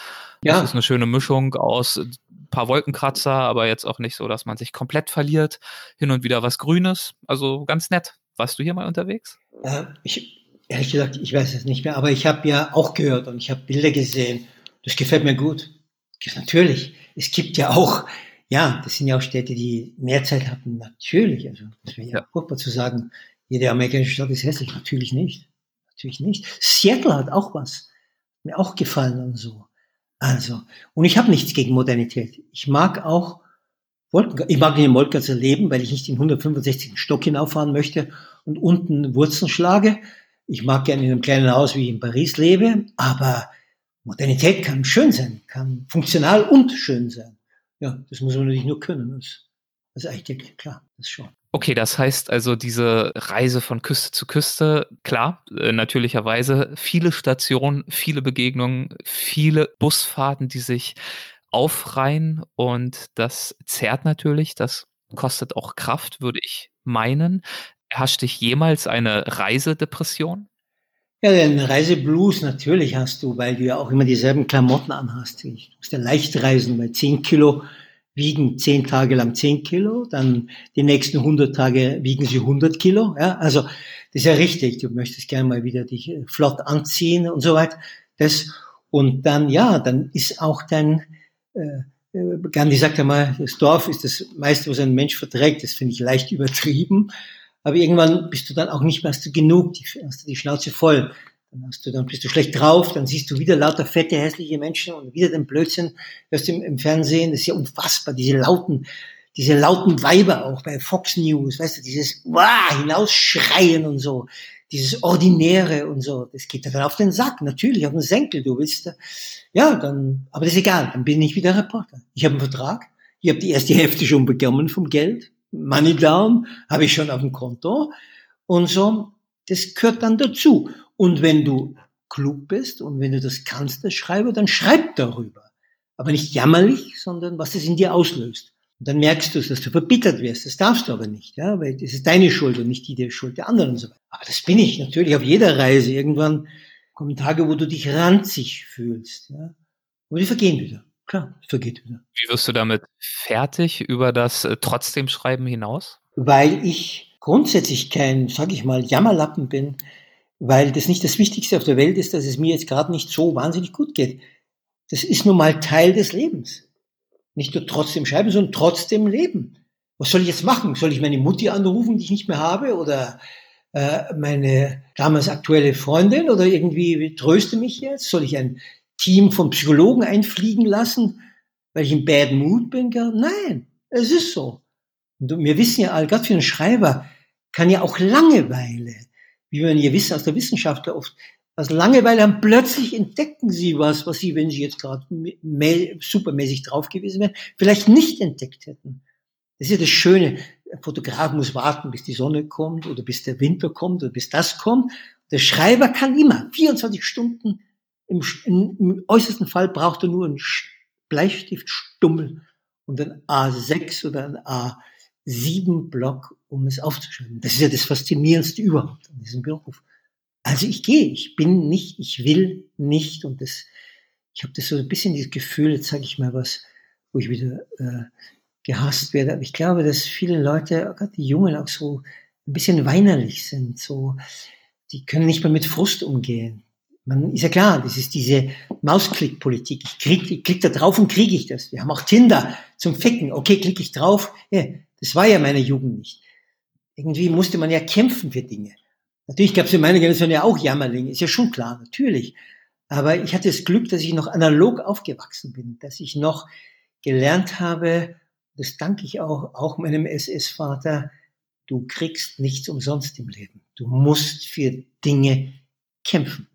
Ja. Das ist eine schöne Mischung aus ein äh, paar Wolkenkratzer, aber jetzt auch nicht so, dass man sich komplett verliert. Hin und wieder was Grünes. Also ganz nett. Warst du hier mal unterwegs? Äh, ich, ehrlich gesagt, ich weiß es nicht mehr, aber ich habe ja auch gehört und ich habe Bilder gesehen. Das gefällt mir gut. Natürlich. Es gibt ja auch ja, das sind ja auch Städte, die mehr Zeit hatten. Natürlich. Also, das wäre ja, ja furchtbar zu sagen, jede amerikanische Stadt ist hässlich. Natürlich nicht. Natürlich nicht. Seattle hat auch was. Mir auch gefallen und so. Also, und ich habe nichts gegen Modernität. Ich mag auch Wolken, ich mag in den Wolkenkratzer leben, weil ich nicht den 165. Stock hinauffahren möchte und unten Wurzeln schlage. Ich mag gerne in einem kleinen Haus, wie ich in Paris lebe, aber Modernität kann schön sein, kann funktional und schön sein ja, das muss man natürlich nur können. Das, ist eigentlich klar, das schon. Okay, das heißt also diese Reise von Küste zu Küste, klar, äh, natürlicherweise viele Stationen, viele Begegnungen, viele Busfahrten, die sich aufreihen und das zerrt natürlich, das kostet auch Kraft, würde ich meinen. Herrscht dich jemals eine Reisedepression? Ja, den Reiseblues natürlich hast du, weil du ja auch immer dieselben Klamotten anhast. Du musst ja leicht reisen, weil 10 Kilo wiegen 10 Tage lang 10 Kilo, dann die nächsten 100 Tage wiegen sie 100 Kilo. Ja, also das ist ja richtig. Du möchtest gerne mal wieder dich äh, flott anziehen und so weiter. Das und dann ja, dann ist auch dein äh, äh Gandhi sagt ja mal, das Dorf ist das meiste, was ein Mensch verträgt. Das finde ich leicht übertrieben. Aber irgendwann bist du dann auch nicht mehr, hast du genug, die, hast du die Schnauze voll. Dann hast du, dann bist du schlecht drauf, dann siehst du wieder lauter fette, hässliche Menschen und wieder den Blödsinn, hörst du im, im Fernsehen, das ist ja unfassbar, diese lauten, diese lauten Weiber auch bei Fox News, weißt du, dieses wow, hinausschreien und so, dieses Ordinäre und so, das geht dann auf den Sack, natürlich, auf den Senkel, du willst, ja, dann, aber das ist egal, dann bin ich wieder Reporter. Ich habe einen Vertrag, ich habe die erste Hälfte schon bekommen vom Geld, Money Down habe ich schon auf dem Konto und so. Das gehört dann dazu. Und wenn du klug bist und wenn du das kannst, das schreibe, dann schreib darüber. Aber nicht jammerlich, sondern was es in dir auslöst. Und dann merkst du, dass du verbittert wirst. Das darfst du aber nicht, ja, weil das ist deine Schuld und nicht die der Schuld der anderen und so weiter. Aber das bin ich natürlich auf jeder Reise. Irgendwann kommen Tage, wo du dich ranzig fühlst, ja. Aber die vergehen wieder. Klar, vergeht wieder. Wie wirst du damit fertig über das äh, trotzdem Schreiben hinaus? Weil ich grundsätzlich kein, sag ich mal, Jammerlappen bin, weil das nicht das Wichtigste auf der Welt ist, dass es mir jetzt gerade nicht so wahnsinnig gut geht. Das ist nun mal Teil des Lebens. Nicht nur trotzdem schreiben, sondern trotzdem leben. Was soll ich jetzt machen? Soll ich meine Mutti anrufen, die ich nicht mehr habe? Oder äh, meine damals aktuelle Freundin? Oder irgendwie tröste mich jetzt? Soll ich ein Team von Psychologen einfliegen lassen, weil ich in Bad Mood bin? Nein, es ist so. Und wir wissen ja, gerade für einen Schreiber kann ja auch Langeweile, wie wir ja wissen aus der Wissenschaft oft, aus Langeweile haben, plötzlich entdecken sie was, was sie, wenn sie jetzt gerade supermäßig drauf gewesen wären, vielleicht nicht entdeckt hätten. Das ist ja das Schöne. Der Fotograf muss warten, bis die Sonne kommt oder bis der Winter kommt oder bis das kommt. Der Schreiber kann immer 24 Stunden im, im äußersten Fall braucht er nur einen Bleistiftstummel und ein A6 oder ein A7 Block, um es aufzuschreiben. Das ist ja das Faszinierendste überhaupt an diesem Beruf. Also ich gehe, ich bin nicht, ich will nicht und das, ich habe das so ein bisschen dieses Gefühl, jetzt sage ich mal was, wo ich wieder äh, gehasst werde. Aber ich glaube, dass viele Leute, gerade die Jungen, auch so ein bisschen weinerlich sind. So, die können nicht mehr mit Frust umgehen. Man ist ja klar, das ist diese Mausklick-Politik. Ich krieg, ich klick da drauf und kriege ich das. Wir haben auch Tinder zum Ficken. Okay, klicke ich drauf. Ja, das war ja meine Jugend nicht. Irgendwie musste man ja kämpfen für Dinge. Natürlich gab es in meiner Generation ja auch Jammerlinge, ist ja schon klar, natürlich. Aber ich hatte das Glück, dass ich noch analog aufgewachsen bin, dass ich noch gelernt habe, das danke ich auch, auch meinem SS-Vater, du kriegst nichts umsonst im Leben. Du musst für Dinge kämpfen.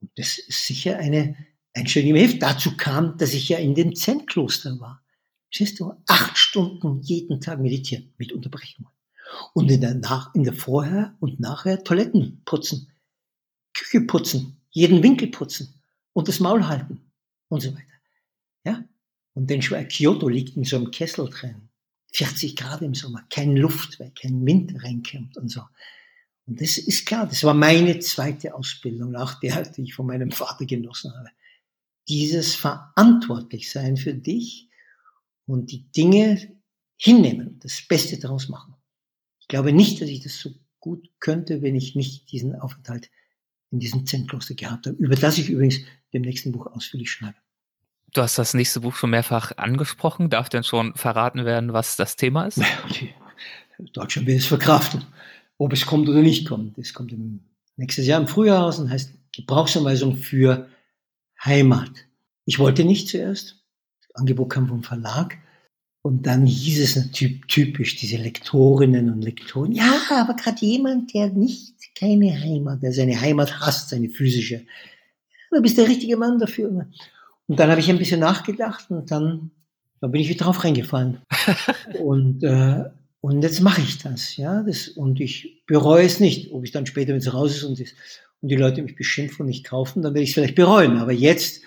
Und das ist sicher eine Einstellung, die mir. Dazu kam, dass ich ja in dem Zen-Kloster war. Siehst du, acht Stunden jeden Tag meditieren mit Unterbrechungen. Und in der, Nach in der Vorher- und Nachher Toiletten putzen, Küche putzen, jeden Winkel putzen und das Maul halten und so weiter. Ja? Und den Schweiz Kyoto liegt in so einem Kessel drin. 40 Grad im Sommer, keine Luft, weil kein Wind reinkommt und so. Und das ist klar, das war meine zweite Ausbildung, auch der, die ich von meinem Vater genossen habe. Dieses Verantwortlichsein für dich und die Dinge hinnehmen, das Beste daraus machen. Ich glaube nicht, dass ich das so gut könnte, wenn ich nicht diesen Aufenthalt in diesem Zen-Kloster gehabt habe, über das ich übrigens dem nächsten Buch ausführlich schreibe. Du hast das nächste Buch schon mehrfach angesprochen. Darf denn schon verraten werden, was das Thema ist? Okay. Deutschland will es verkraften, ob es kommt oder nicht kommt. Es kommt im nächstes Jahr im Frühjahr raus und heißt Gebrauchsanweisung für Heimat. Ich wollte nicht zuerst. Das Angebot kam vom Verlag. Und dann hieß es natürlich typisch, diese Lektorinnen und Lektoren, ja, aber gerade jemand, der nicht keine Heimat, der seine Heimat hasst, seine physische, du bist der richtige Mann dafür. Und dann habe ich ein bisschen nachgedacht und dann, dann bin ich wieder drauf reingefallen. und, äh, und jetzt mache ich das, ja. Das, und ich bereue es nicht. Ob ich dann später, wenn es raus ist und, das, und die Leute mich beschimpfen und nicht kaufen, dann werde ich es vielleicht bereuen. Aber jetzt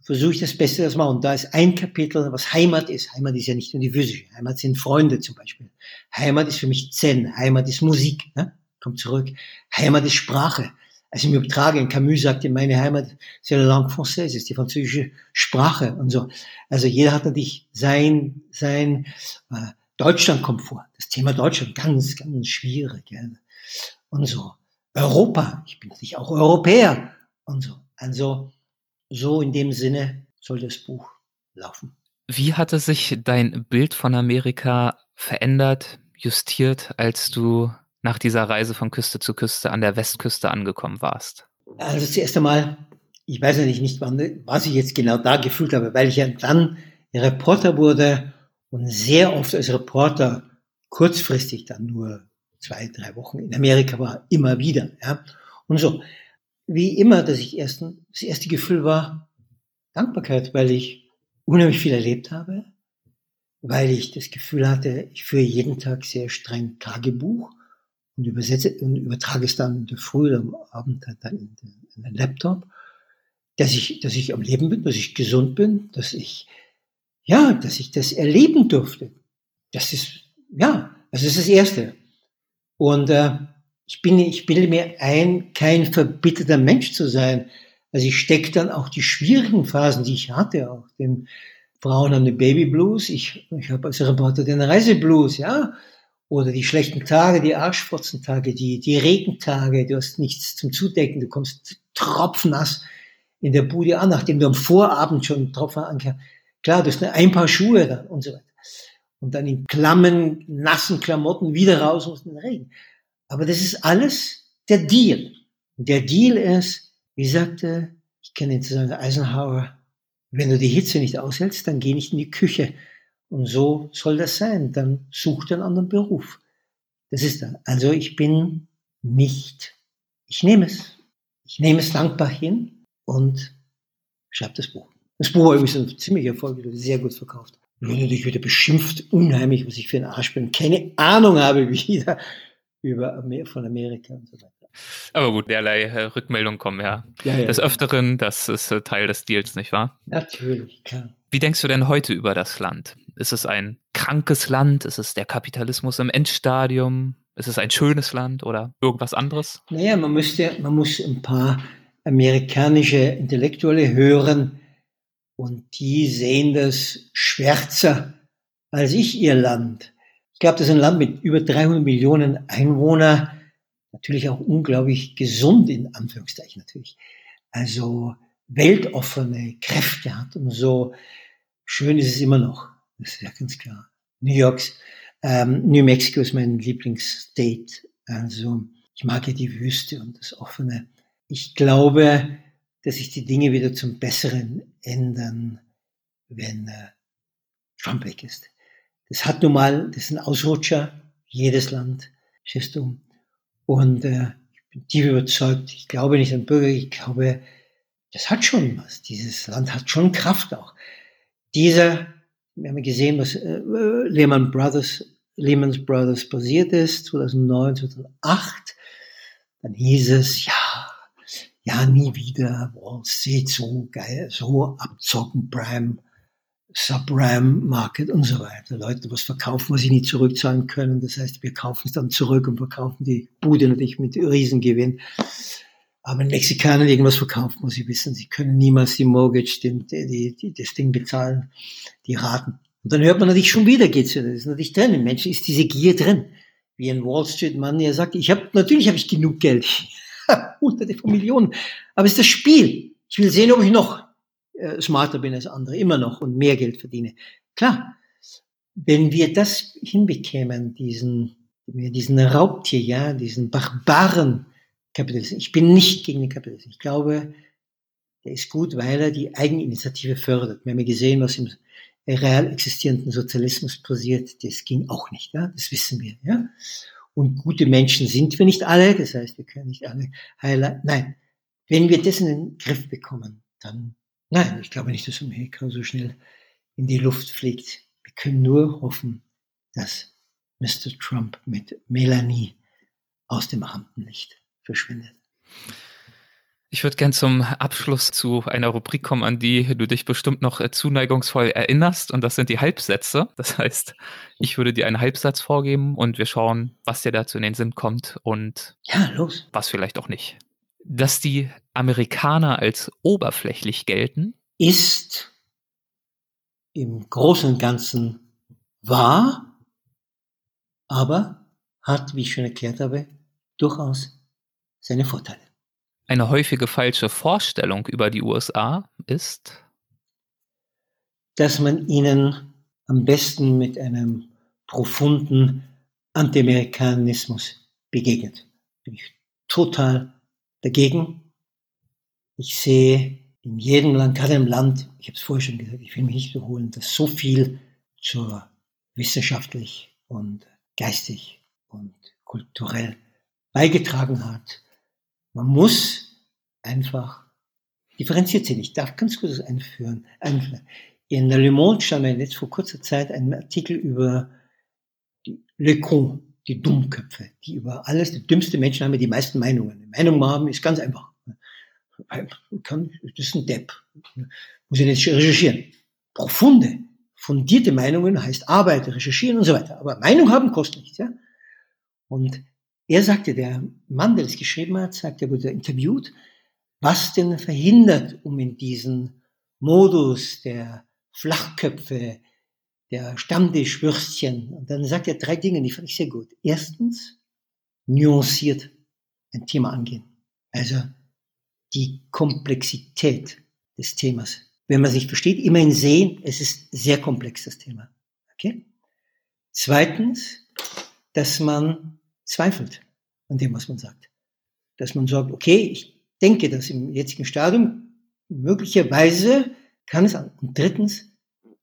versuche ich das Beste das machen. Und da ist ein Kapitel, was Heimat ist. Heimat ist ja nicht nur die physische. Heimat sind Freunde zum Beispiel. Heimat ist für mich Zen. Heimat ist Musik. Ne? Kommt zurück. Heimat ist Sprache also im Übertragen, Camus sagte, meine Heimat ist la langue française, ist die französische Sprache und so. Also jeder hat natürlich sein, sein, äh, Deutschland kommt vor. Das Thema Deutschland, ganz, ganz schwierig. Ja. Und so. Europa, ich bin natürlich auch Europäer und so. Also, so in dem Sinne soll das Buch laufen. Wie hatte sich dein Bild von Amerika verändert, justiert, als du nach dieser Reise von Küste zu Küste an der Westküste angekommen warst? Also zuerst einmal, ich weiß ja nicht, wann, was ich jetzt genau da gefühlt habe, weil ich ja dann Reporter wurde und sehr oft als Reporter kurzfristig dann nur zwei, drei Wochen in Amerika war, immer wieder. Ja. Und so, wie immer, dass ich erst, das erste Gefühl war Dankbarkeit, weil ich unheimlich viel erlebt habe, weil ich das Gefühl hatte, ich führe jeden Tag sehr streng Tagebuch und übersetze und übertrage es dann in der Früh oder am Abend dann in den Laptop, dass ich, dass ich am Leben bin, dass ich gesund bin, dass ich, ja, dass ich das erleben durfte. Das ist, ja, das ist das Erste. Und äh, ich bin, ich bilde mir ein, kein verbitterter Mensch zu sein. Also ich stecke dann auch die schwierigen Phasen, die ich hatte, auch den Frauen haben den Baby Blues, ich, ich habe als Reporter den Reiseblues, ja, oder die schlechten Tage, die Arschfotzentage, die, die Regentage, du hast nichts zum Zudecken, du kommst tropfnass in der Bude an, nachdem du am Vorabend schon Tropfen ankam. Klar, du hast ein paar Schuhe dann und so weiter. Und dann in klammen, nassen Klamotten wieder raus aus dem Regen. Aber das ist alles der Deal. Der Deal ist, wie sagte, ich kenne den zusammen, Eisenhower, wenn du die Hitze nicht aushältst, dann geh nicht in die Küche. Und so soll das sein. Dann such einen anderen Beruf. Das ist dann. Also ich bin nicht, ich nehme es. ich nehme es dankbar hin und schreibe das Buch. Das Buch war übrigens ein ziemlicher Erfolg, sehr gut verkauft. Wurde natürlich wieder beschimpft, unheimlich, was ich für ein Arsch bin. Keine Ahnung habe wieder über von Amerika und so weiter. Aber gut, derlei äh, Rückmeldungen kommen ja, ja, ja des Öfteren. Das ist äh, Teil des Deals, nicht wahr? Natürlich, klar. Wie denkst du denn heute über das Land? Ist es ein krankes Land? Ist es der Kapitalismus im Endstadium? Ist es ein schönes Land oder irgendwas anderes? Naja, man müsste, man muss ein paar amerikanische Intellektuelle hören und die sehen das schwärzer als ich ihr Land. Ich glaube, das ist ein Land mit über 300 Millionen Einwohnern, natürlich auch unglaublich gesund in Anführungszeichen natürlich. Also weltoffene Kräfte hat und so schön ist es immer noch. Das ist ja ganz klar. New Yorks ähm, New Mexico ist mein Lieblingsstate. Also ich mag ja die Wüste und das Offene. Ich glaube, dass sich die Dinge wieder zum Besseren ändern, wenn äh, Trump weg ist. Das hat nun mal, das ist ein Ausrutscher, jedes Land, verstehst du? Und äh, ich bin tief überzeugt, ich glaube nicht an Bürger, ich glaube, das hat schon was. Dieses Land hat schon Kraft auch. Dieser wir haben gesehen, was äh, Lehman Brothers, Lehman Brothers passiert ist, 2009, 2008. Dann hieß es, ja, ja, nie wieder Wall Street so geil, so abzocken, Prime, Subprime Market und so weiter. Leute was verkaufen, was sie nicht zurückzahlen können. Das heißt, wir kaufen es dann zurück und verkaufen die Bude natürlich mit Riesengewinn. Aber wenn Mexikaner irgendwas verkaufen, muss sie wissen, sie können niemals die Mortgage, die, die, die, das Ding bezahlen, die Raten. Und dann hört man natürlich schon wieder, geht's ja, das ist natürlich drin. Im Menschen ist diese Gier drin. Wie ein Wall Street Mann, der sagt, ich habe, natürlich habe ich genug Geld. Hunderte von Millionen. Aber es ist das Spiel. Ich will sehen, ob ich noch äh, smarter bin als andere, immer noch und mehr Geld verdiene. Klar. Wenn wir das hinbekämen, diesen, diesen Raubtier, ja, diesen Barbaren, Kapitalismus. Ich bin nicht gegen den Kapitalismus. Ich glaube, der ist gut, weil er die Eigeninitiative fördert. Wir haben ja gesehen, was im real existierenden Sozialismus passiert. Das ging auch nicht. Ja? Das wissen wir. Ja? Und gute Menschen sind wir nicht alle. Das heißt, wir können nicht alle heilen. Nein. Wenn wir das in den Griff bekommen, dann, nein, ich glaube nicht, dass Amerika so schnell in die Luft fliegt. Wir können nur hoffen, dass Mr. Trump mit Melanie aus dem Rampenlicht verschwindet. Ich würde gern zum Abschluss zu einer Rubrik kommen, an die du dich bestimmt noch äh, zuneigungsvoll erinnerst. Und das sind die Halbsätze. Das heißt, ich würde dir einen Halbsatz vorgeben und wir schauen, was dir dazu in den Sinn kommt und ja, los. was vielleicht auch nicht. Dass die Amerikaner als oberflächlich gelten, ist im Großen und Ganzen wahr, aber hat, wie ich schon erklärt habe, durchaus seine Vorteile. Eine häufige falsche Vorstellung über die USA ist, dass man ihnen am besten mit einem profunden Anti-Amerikanismus begegnet. Bin ich total dagegen. Ich sehe in jedem Land, gerade im Land, ich habe es vorher schon gesagt, ich will mich nicht wiederholen, dass so viel zur wissenschaftlich und geistig und kulturell beigetragen hat, man muss einfach differenziert sehen. Ich darf ganz kurz einführen. In der Le Monde stand jetzt vor kurzer Zeit ein Artikel über die Le Con, die Dummköpfe, die über alles, die dümmste Menschen haben die meisten Meinungen. Die Meinung haben ist ganz einfach. Das ist ein Depp. Muss ich nicht recherchieren. Profunde, fundierte Meinungen heißt Arbeit, recherchieren und so weiter. Aber Meinung haben kostet nichts, ja. Und er sagte, der Mann, der das geschrieben hat, sagte, er wurde interviewt, was denn verhindert, um in diesen Modus der Flachköpfe, der Stammtischwürstchen. Und dann sagt er drei Dinge, die fand ich sehr gut. Erstens, nuanciert ein Thema angehen. Also die Komplexität des Themas. Wenn man sich versteht, immerhin sehen, es ist sehr komplex, das Thema. Okay? Zweitens, dass man zweifelt an dem, was man sagt. Dass man sagt, okay, ich denke das im jetzigen Stadium, möglicherweise kann es an. Und drittens,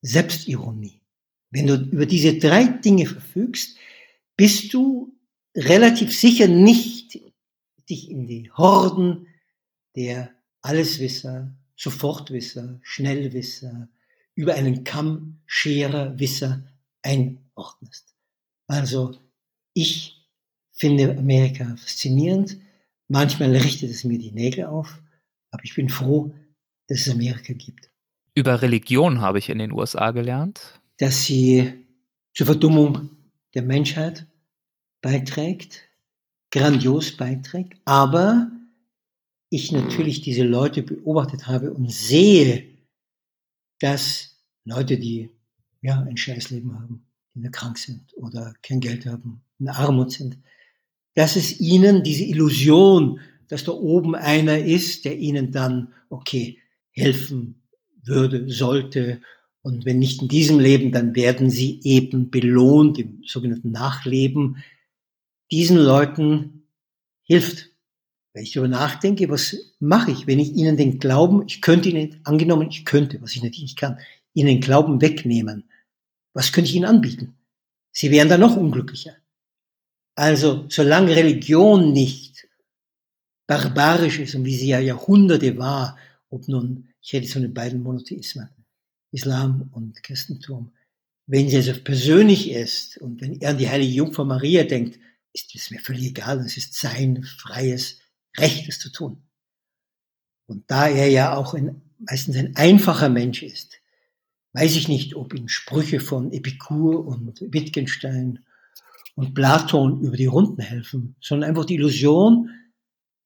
Selbstironie. Wenn du über diese drei Dinge verfügst, bist du relativ sicher nicht dich in die Horden der Alleswisser, Sofortwisser, Schnellwisser, über einen Kamm Scherer Wisser einordnest. Also ich finde Amerika faszinierend. Manchmal richtet es mir die Nägel auf, aber ich bin froh, dass es Amerika gibt. Über Religion habe ich in den USA gelernt. Dass sie zur Verdummung der Menschheit beiträgt, grandios beiträgt, aber ich natürlich diese Leute beobachtet habe und sehe, dass Leute, die ja ein Scheißleben haben, die krank sind oder kein Geld haben, in Armut sind, dass es ihnen diese Illusion, dass da oben einer ist, der ihnen dann, okay, helfen würde, sollte. Und wenn nicht in diesem Leben, dann werden sie eben belohnt im sogenannten Nachleben. Diesen Leuten hilft. Wenn ich darüber nachdenke, was mache ich, wenn ich ihnen den Glauben, ich könnte ihnen, angenommen, ich könnte, was ich natürlich nicht kann, ihnen den Glauben wegnehmen. Was könnte ich ihnen anbieten? Sie wären dann noch unglücklicher. Also, solange Religion nicht barbarisch ist und wie sie ja Jahrhunderte war, ob nun, ich hätte so eine beiden Monotheismen, Islam und Christentum, wenn sie also persönlich ist und wenn er an die heilige Jungfrau Maria denkt, ist es mir völlig egal, es ist sein freies Recht, es zu tun. Und da er ja auch ein, meistens ein einfacher Mensch ist, weiß ich nicht, ob ihn Sprüche von Epikur und Wittgenstein und Platon über die Runden helfen, sondern einfach die Illusion,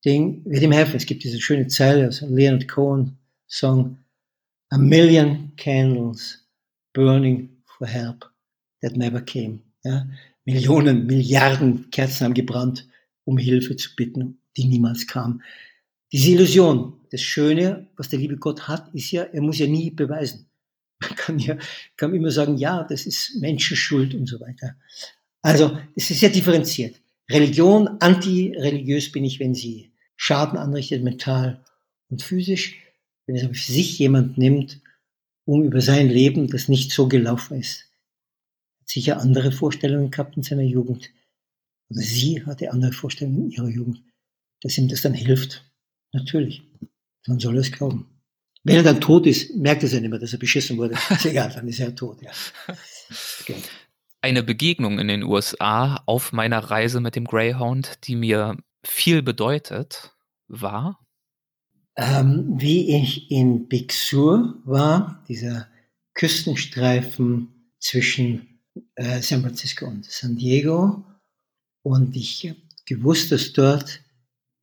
den wird ihm helfen. Es gibt diese schöne Zeile aus Leonard Cohen Song, A million candles burning for help that never came. Ja? Millionen, Milliarden Kerzen haben gebrannt, um Hilfe zu bitten, die niemals kam. Diese Illusion, das Schöne, was der liebe Gott hat, ist ja, er muss ja nie beweisen. Man kann ja kann immer sagen, ja, das ist Menschenschuld und so weiter. Also, es ist sehr differenziert. Religion, antireligiös bin ich, wenn sie Schaden anrichtet, mental und physisch. Wenn es für sich jemand nimmt, um über sein Leben, das nicht so gelaufen ist, hat sicher andere Vorstellungen gehabt in seiner Jugend. Oder sie hatte andere Vorstellungen in ihrer Jugend, dass ihm das dann hilft. Natürlich. Man soll es glauben. Wenn er dann tot ist, merkt er es ja nicht mehr, dass er beschissen wurde. Ist egal, dann ist er tot, ja. Okay. Eine Begegnung in den USA auf meiner Reise mit dem Greyhound, die mir viel bedeutet, war? Ähm, wie ich in Big Sur war, dieser Küstenstreifen zwischen äh, San Francisco und San Diego. Und ich gewusst, dass dort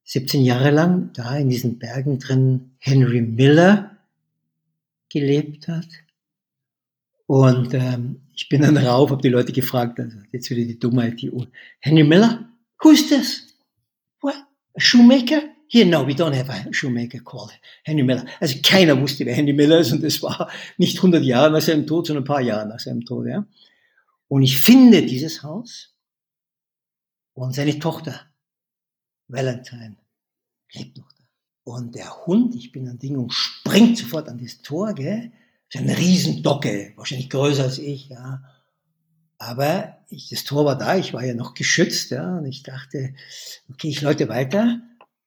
17 Jahre lang da in diesen Bergen drin Henry Miller gelebt hat. Und ähm, ich bin dann rauf, habe die Leute gefragt, also jetzt wieder die Dummheit, die Uhr. Henry Miller, who is this? What? A shoemaker? Here, no, we don't have a shoemaker called Henry Miller. Also keiner wusste, wer Henry Miller ist und es war nicht 100 Jahre nach seinem Tod, sondern ein paar Jahre nach seinem Tod. Ja. Und ich finde dieses Haus und seine Tochter Valentine lebt noch da. Und der Hund, ich bin an Ding und springt sofort an das Tor, gell? Ist eine Riesendocke, wahrscheinlich größer als ich, ja. Aber ich, das Tor war da, ich war ja noch geschützt, ja, und ich dachte, okay, ich läute weiter.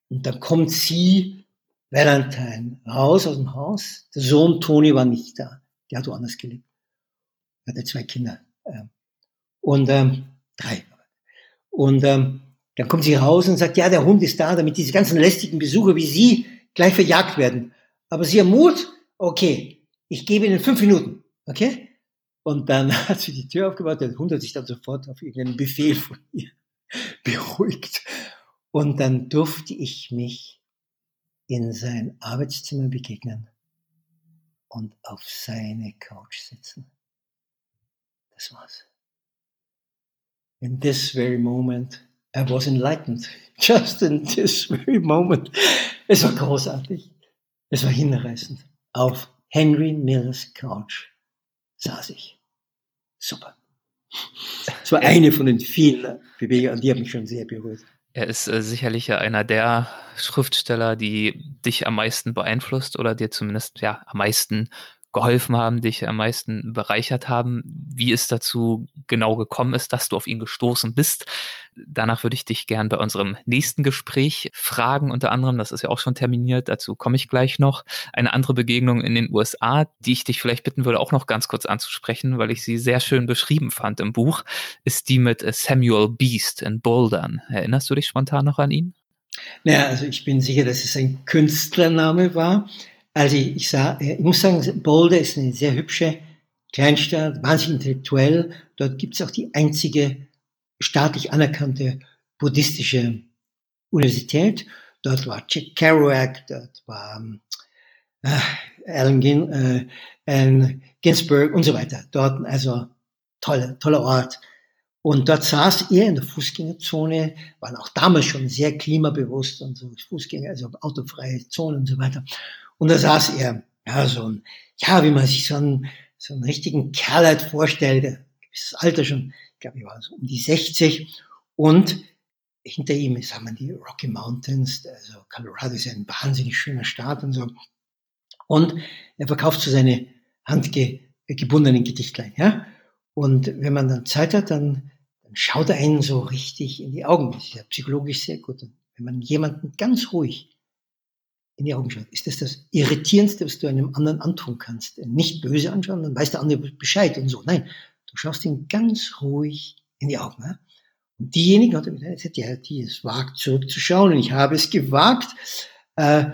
Und dann kommt sie, Valentine, raus aus dem Haus. Der Sohn Toni war nicht da. Der hat woanders gelebt. Er hatte zwei Kinder. Ähm, und ähm, drei. Und ähm, dann kommt sie raus und sagt, ja, der Hund ist da, damit diese ganzen lästigen Besucher wie Sie gleich verjagt werden. Aber Sie haben? Okay, ich gebe Ihnen fünf Minuten. Okay? Und dann hat sie die Tür aufgebaut, der Hund hat sich dann sofort auf irgendeinen Befehl von ihr beruhigt. Und dann durfte ich mich in sein Arbeitszimmer begegnen und auf seine Couch sitzen. Das war's. In this very moment I was enlightened. Just in this very moment. Es war großartig. Es war hinreißend. Auf Henry Millers Couch saß ich. Super. Es war eine von den vielen Bewegungen, die hat mich schon sehr berührt. Er ist äh, sicherlich einer der Schriftsteller, die dich am meisten beeinflusst oder dir zumindest ja am meisten geholfen haben, dich am meisten bereichert haben, wie es dazu genau gekommen ist, dass du auf ihn gestoßen bist. Danach würde ich dich gern bei unserem nächsten Gespräch fragen, unter anderem, das ist ja auch schon terminiert, dazu komme ich gleich noch. Eine andere Begegnung in den USA, die ich dich vielleicht bitten würde, auch noch ganz kurz anzusprechen, weil ich sie sehr schön beschrieben fand im Buch, ist die mit Samuel Beast in Bouldern. Erinnerst du dich spontan noch an ihn? Naja, also ich bin sicher, dass es ein Künstlername war. Also ich, ich, sah, ich muss sagen, Boulder ist eine sehr hübsche Kleinstadt, wahnsinnig intellektuell. Dort gibt es auch die einzige staatlich anerkannte buddhistische Universität. Dort war Jack Kerouac, dort war äh, Allen, Gin, äh, Ginsberg und so weiter. Dort also tolle, toller Ort. Und dort saß er in der Fußgängerzone, waren auch damals schon sehr klimabewusst und so Fußgänger, also autofreie Zone und so weiter. Und da saß er, ja, so ein, ja, wie man sich so einen, so einen richtigen Kerl halt vorstellt, gewisses Alter schon, ich glaube, ich war so um die 60 und hinter ihm ist, haben wir die Rocky Mountains, also Colorado ist ein wahnsinnig schöner Staat und so. Und er verkauft so seine handgebundenen Gedichtlein, ja. Und wenn man dann Zeit hat, dann, dann schaut er einen so richtig in die Augen. Das ist ja psychologisch sehr gut. Und wenn man jemanden ganz ruhig in die Augen schaut, ist das das Irritierendste, was du einem anderen antun kannst. Nicht böse anschauen, dann weiß der andere Bescheid und so. Nein, du schaust ihn ganz ruhig in die Augen. Ja? Und diejenigen ja, die es wagt, zurückzuschauen. Und ich habe es gewagt. Äh,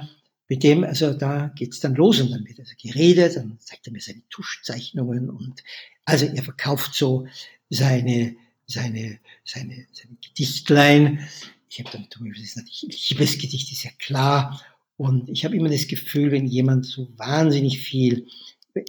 mit dem, also da geht's dann los und dann wird also geredet, dann zeigt er mir seine Tuschzeichnungen und also er verkauft so seine, seine, seine, seine Gedichtlein. Ich habe damit umgesetzt, ich liebe das Gedicht, ist ja klar. Und ich habe immer das Gefühl, wenn jemand so wahnsinnig viel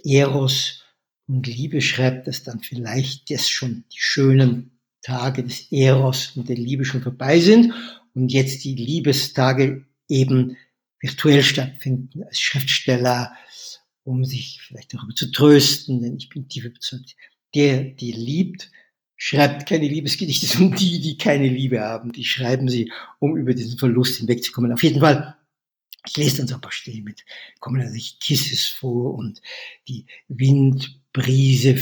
Eros und Liebe schreibt, dass dann vielleicht das schon die schönen Tage des Eros und der Liebe schon vorbei sind und jetzt die Liebestage eben virtuell stattfinden als Schriftsteller, um sich vielleicht darüber zu trösten, denn ich bin tief überzeugt, der, die liebt, schreibt keine Liebesgedichte, sondern die, die keine Liebe haben, die schreiben sie, um über diesen Verlust hinwegzukommen. Auf jeden Fall ich lese dann so ein paar Stellen mit, kommen natürlich Kisses vor und die Windbrise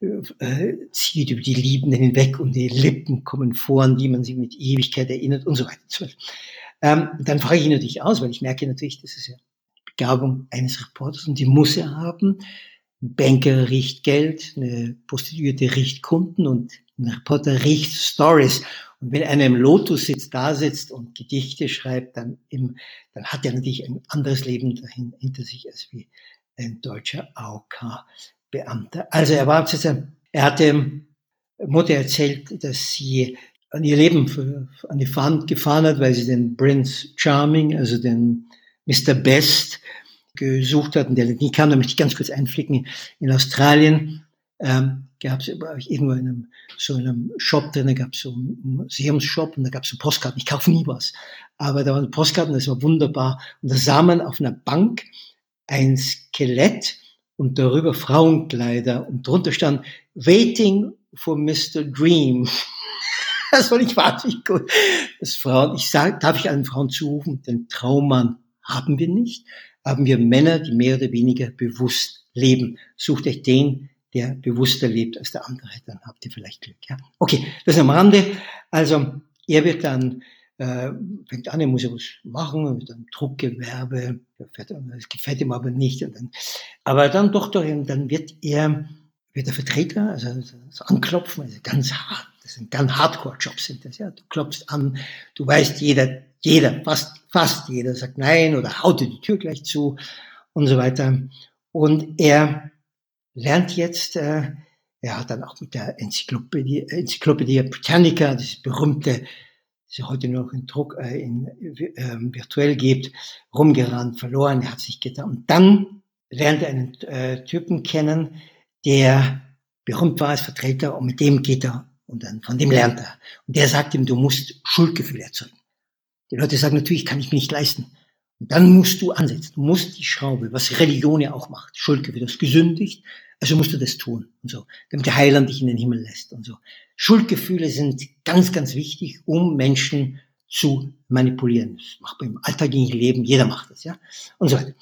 äh, zieht über die Liebenden hinweg und die Lippen kommen vor, an die man sich mit Ewigkeit erinnert und so weiter. Ähm, dann frage ich ihn natürlich aus, weil ich merke natürlich, das ist ja Begabung eines Reporters und die muss er haben. Ein Banker riecht Geld, eine Prostituierte riecht Kunden und ein Reporter riecht Stories. Und wenn einer im Lotus sitzt, da sitzt und Gedichte schreibt, dann, im, dann hat er natürlich ein anderes Leben dahin, hinter sich als wie ein deutscher AOK-Beamter. Also er war, er hatte Mutter erzählt, dass sie an ihr Leben für, an die Wand gefahren hat, weil sie den Prince Charming, also den Mr. Best, gesucht hat und der nie kam, da möchte ich ganz kurz einflicken, in Australien ähm, gab es irgendwo in einem, so in einem Shop drin, gab es so einen Museumsshop und da gab es so Postkarten. Ich kaufe nie was. Aber da waren Postkarten, das war wunderbar. Und da sah man auf einer Bank ein Skelett und darüber Frauenkleider und drunter stand Waiting for Mr. Dream. Das fand ich wahnsinnig gut. Das Frauen, ich sage, darf ich allen Frauen zurufen, den Traummann haben wir nicht, haben wir Männer, die mehr oder weniger bewusst leben. Sucht euch den, der bewusster lebt als der andere, dann habt ihr vielleicht Glück. Ja? Okay, das am Rande. Also er wird dann, äh, fängt an, er muss ja was machen, mit einem Druckgewerbe, das gefällt ihm aber nicht. Und dann, aber dann doch, doch, dann wird er, wird der Vertreter, also das Anklopfen, also ganz hart, das sind ganz Hardcore-Jobs sind das, ja. Du klopfst an, du weißt, jeder, jeder, fast, fast jeder sagt nein oder haut dir die Tür gleich zu und so weiter. Und er lernt jetzt, äh, er hat dann auch mit der Enzyklopädie, Enzyklopädie Britannica, das berühmte, das es heute noch in Druck äh, in, äh, virtuell gibt, rumgerannt, verloren, er hat sich getan. Und dann lernt er einen äh, Typen kennen, der berühmt war als Vertreter und mit dem geht er und dann von dem lernt er. Und der sagt ihm, du musst Schuldgefühle erzeugen. Die Leute sagen natürlich, kann ich mir nicht leisten. Dann musst du ansetzen, du musst die Schraube, was Religion ja auch macht. Schuldgefühl, das gesündigt, also musst du das tun und so, damit der Heiland dich in den Himmel lässt und so. Schuldgefühle sind ganz, ganz wichtig, um Menschen zu manipulieren. Das macht man im alltäglichen Leben, jeder macht das, ja, und so weiter.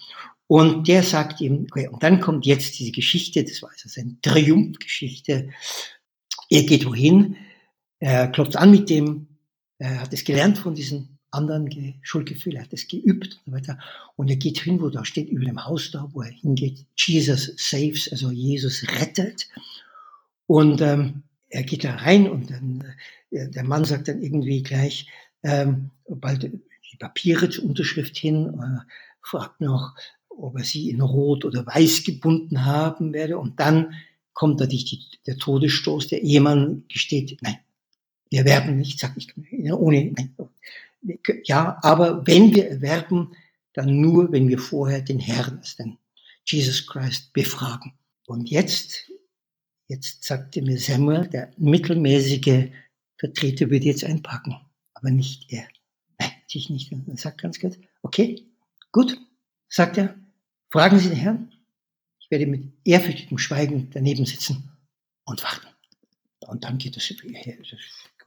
Und der sagt ihm, okay, und dann kommt jetzt diese Geschichte, das war also seine Triumphgeschichte. Er geht wohin, er klopft an mit dem, er hat es gelernt von diesen anderen Schuldgefühlen, er hat es geübt und so weiter. Und er geht hin, wo da steht, über dem Haus da, wo er hingeht, Jesus saves, also Jesus rettet. Und ähm, er geht da rein und dann, äh, der Mann sagt dann irgendwie gleich, ähm, bald die Papiere zur Unterschrift hin, äh, fragt noch, ob er sie in Rot oder Weiß gebunden haben werde. Und dann kommt natürlich die, der Todesstoß. Der Ehemann gesteht, nein, wir erwerben nicht, sag ich, ohne, nein. Ja, aber wenn wir erwerben, dann nur, wenn wir vorher den Herrn, den Jesus Christ, befragen. Und jetzt, jetzt sagte mir Samuel, der mittelmäßige Vertreter würde jetzt einpacken, aber nicht er. Nein, sich nicht. Er sagt ganz kurz, okay, gut, sagt er, fragen Sie den Herrn. Ich werde mit ehrfürchtigem Schweigen daneben sitzen und warten. Und dann geht das,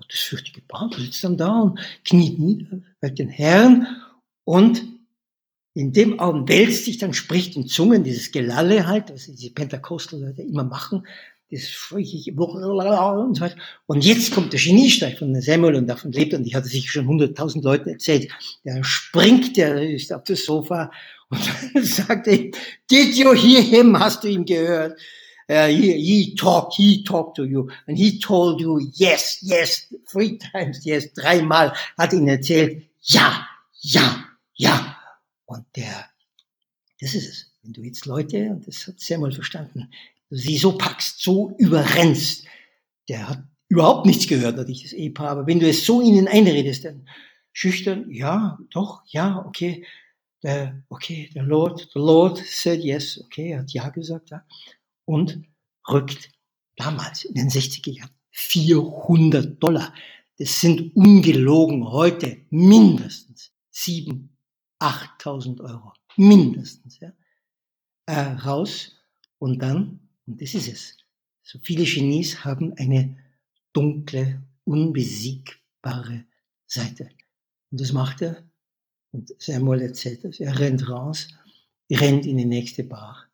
das gottesfürchtige Paar sitzt dann da und kniet nieder, bei den Herrn und in dem Augenblick wälzt sich dann, spricht in Zungen, dieses Gelalle halt, was diese Pentakostel-Leute immer machen, das freche und so weiter. Und jetzt kommt der Geniestreich von Samuel und davon lebt und ich hatte sich schon hunderttausend Leuten erzählt. Der springt, der ist auf das Sofa und sagt er, did you hear him? Hast du ihn gehört? Uh, he, he talked, he talked to you and he told you yes, yes, three times, yes, dreimal hat ihn erzählt, ja, ja, ja. Und der, das ist es. Wenn du jetzt Leute, und das hat Samuel verstanden, sie so packst, so überrennst, der hat überhaupt nichts gehört, natürlich das Ehepaar, aber wenn du es so ihnen einredest, dann schüchtern, ja, doch, ja, okay, der, okay, der Lord, the Lord said yes, okay, er hat ja gesagt, ja, und rückt damals in den 60er Jahren 400 Dollar. Das sind ungelogen heute mindestens 7.000, 8.000 Euro. Mindestens, ja. Äh, raus und dann und das ist es. So viele Genies haben eine dunkle, unbesiegbare Seite. Und das macht er. Und Samuel erzählt das. Er rennt raus, rennt in die nächste Bar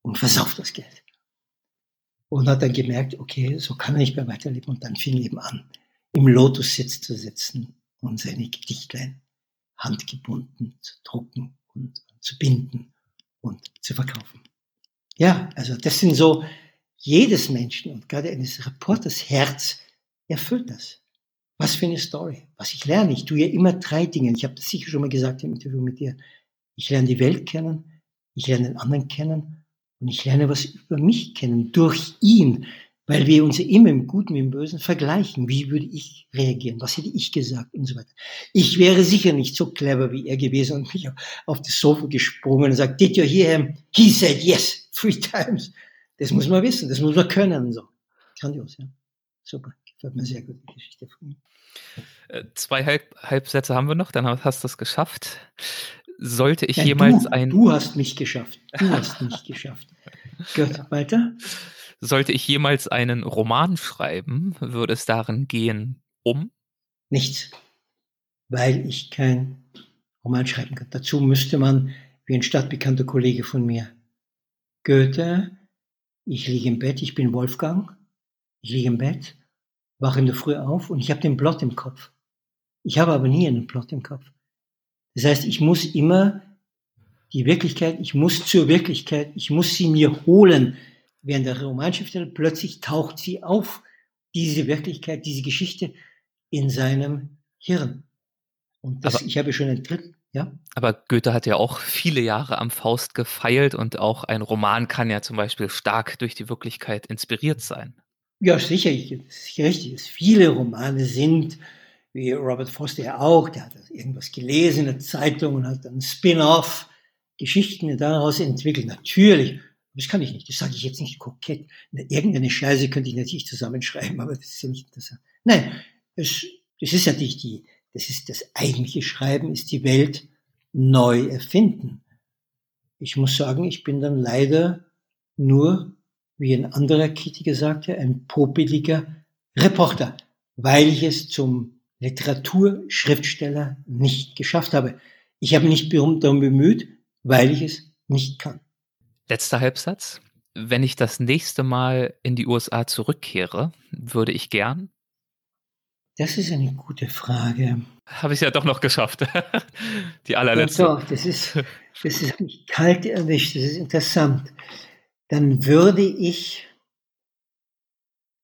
und versauft das Geld. Und hat dann gemerkt, okay, so kann er nicht mehr weiterleben. Und dann fing eben an, im Lotussitz zu sitzen und seine Gedichtlein handgebunden zu drucken und zu binden und zu verkaufen. Ja, also das sind so jedes Menschen und gerade eines Reporters Herz erfüllt das. Was für eine Story. Was ich lerne. Ich tue ja immer drei Dinge. Ich habe das sicher schon mal gesagt im Interview mit dir. Ich lerne die Welt kennen, ich lerne den anderen kennen und ich lerne was über mich kennen durch ihn, weil wir uns immer im Guten im Bösen vergleichen. Wie würde ich reagieren? Was hätte ich gesagt? Und so weiter. Ich wäre sicher nicht so clever wie er gewesen und mich auf das Sofa gesprungen und sagt, did you hear him? He said yes three times. Das muss man wissen, das muss man können. So. Grandios, ja. Super. Gefällt mir sehr gut, die Geschichte von ihm. Äh, zwei Halb Halbsätze haben wir noch, dann hast du es geschafft. Sollte ich Nein, jemals du, ein. Du hast mich geschafft. Du hast mich geschafft. Gut, weiter. Sollte ich jemals einen Roman schreiben, würde es darin gehen um? Nichts. Weil ich kein Roman schreiben kann. Dazu müsste man, wie ein stadtbekannter Kollege von mir, Goethe, ich liege im Bett, ich bin Wolfgang, ich liege im Bett, wache in der Früh auf und ich habe den Plot im Kopf. Ich habe aber nie einen Plot im Kopf. Das heißt, ich muss immer die Wirklichkeit, ich muss zur Wirklichkeit, ich muss sie mir holen. Während der Romanschriftsteller plötzlich taucht sie auf, diese Wirklichkeit, diese Geschichte in seinem Hirn. Und das, ich habe schon einen dritten, ja. Aber Goethe hat ja auch viele Jahre am Faust gefeilt und auch ein Roman kann ja zum Beispiel stark durch die Wirklichkeit inspiriert sein. Ja, sicher, sicher richtig. Viele Romane sind, wie Robert Foster ja auch, der hat irgendwas gelesen in der Zeitung und hat dann Spin-off Geschichten daraus entwickelt. Natürlich, das kann ich nicht, das sage ich jetzt nicht kokett. Irgendeine Scheiße könnte ich natürlich zusammenschreiben, aber das ist ja nicht interessant. Nein, das, das ist natürlich die, das ist das eigentliche Schreiben, ist die Welt neu erfinden. Ich muss sagen, ich bin dann leider nur, wie ein anderer Kritiker sagte, ein popeliger Reporter, weil ich es zum Literaturschriftsteller nicht geschafft habe. Ich habe mich darum bemüht, weil ich es nicht kann. Letzter Halbsatz. Wenn ich das nächste Mal in die USA zurückkehre, würde ich gern. Das ist eine gute Frage. Habe ich ja doch noch geschafft. die allerletzte. Doch, das ist, das ist mich kalt erwischt. Das ist interessant. Dann würde ich,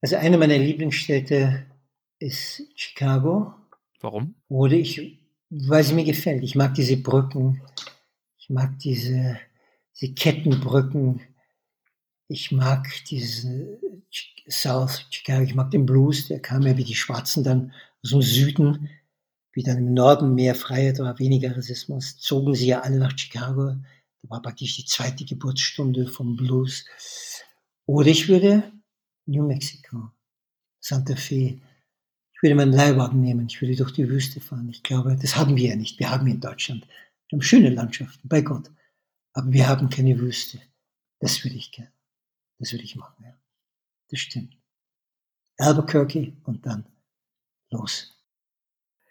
also eine meiner Lieblingsstädte ist Chicago. Warum? Oder ich, weil sie mir gefällt. Ich mag diese Brücken. Ich mag diese, diese Kettenbrücken. Ich mag diese South Chicago, ich mag den Blues, der kam ja wie die Schwarzen dann aus dem Süden, wie dann im Norden mehr Freiheit war, weniger Rassismus, zogen sie ja alle nach Chicago. Da war praktisch die zweite Geburtsstunde vom Blues. Oder ich würde New Mexico, Santa Fe, würde meinen Leihwagen nehmen, ich würde durch die Wüste fahren. Ich glaube, das haben wir ja nicht. Wir haben in Deutschland. Wir haben schöne Landschaften, bei Gott. Aber wir haben keine Wüste. Das würde ich gerne. Das würde ich machen, ja. Das stimmt. Albuquerque und dann los.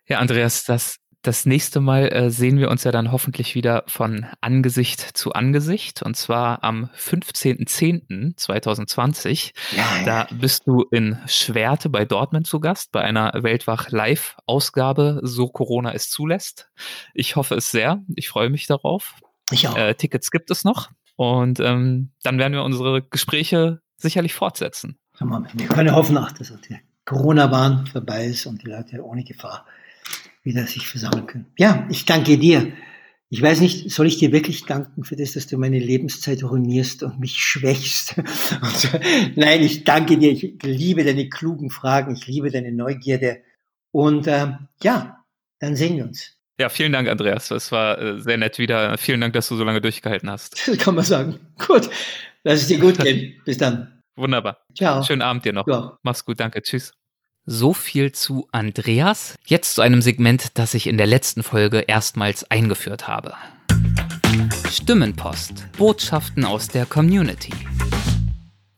Ja, Andreas, das, das nächste Mal äh, sehen wir uns ja dann hoffentlich wieder von Angesicht zu Angesicht und zwar am 15.10.2020. Ja, ja. Da bist du in Schwerte bei Dortmund zu Gast bei einer Weltwach Live-Ausgabe, so Corona es zulässt. Ich hoffe es sehr. Ich freue mich darauf. Ich auch. Äh, Tickets gibt es noch. Und ähm, dann werden wir unsere Gespräche sicherlich fortsetzen. Wir können hoffen, dass die Corona-Bahn vorbei ist und die Leute ohne Gefahr wieder sich versammeln können. Ja, ich danke dir. Ich weiß nicht, soll ich dir wirklich danken für das, dass du meine Lebenszeit ruinierst und mich schwächst? Und, nein, ich danke dir. Ich liebe deine klugen Fragen. Ich liebe deine Neugierde. Und äh, ja, dann sehen wir uns. Ja, vielen Dank, Andreas. Das war äh, sehr nett wieder. Vielen Dank, dass du so lange durchgehalten hast. Das kann man sagen. Gut. Lass es dir gut gehen. Bis dann. Wunderbar. Ciao. Schönen Abend dir noch. Ja. Mach's gut, danke. Tschüss. So viel zu Andreas. Jetzt zu einem Segment, das ich in der letzten Folge erstmals eingeführt habe. Stimmenpost. Botschaften aus der Community.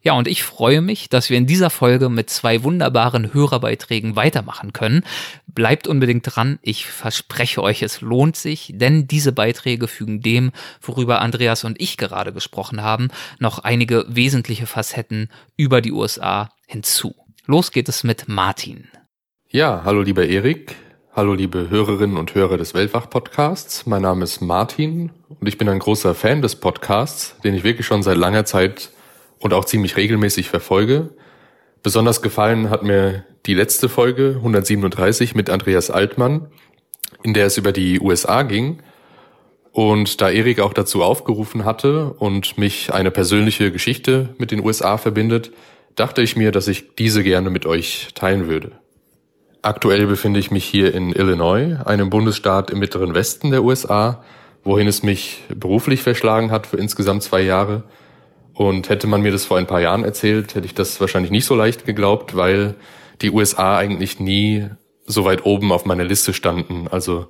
Ja, und ich freue mich, dass wir in dieser Folge mit zwei wunderbaren Hörerbeiträgen weitermachen können. Bleibt unbedingt dran, ich verspreche euch, es lohnt sich, denn diese Beiträge fügen dem, worüber Andreas und ich gerade gesprochen haben, noch einige wesentliche Facetten über die USA hinzu. Los geht es mit Martin. Ja, hallo lieber Erik, hallo liebe Hörerinnen und Hörer des Weltwach-Podcasts. Mein Name ist Martin und ich bin ein großer Fan des Podcasts, den ich wirklich schon seit langer Zeit und auch ziemlich regelmäßig verfolge. Besonders gefallen hat mir die letzte Folge 137 mit Andreas Altmann, in der es über die USA ging. Und da Erik auch dazu aufgerufen hatte und mich eine persönliche Geschichte mit den USA verbindet, dachte ich mir, dass ich diese gerne mit euch teilen würde. Aktuell befinde ich mich hier in Illinois, einem Bundesstaat im mittleren Westen der USA, wohin es mich beruflich verschlagen hat für insgesamt zwei Jahre und hätte man mir das vor ein paar Jahren erzählt, hätte ich das wahrscheinlich nicht so leicht geglaubt, weil die USA eigentlich nie so weit oben auf meiner Liste standen. Also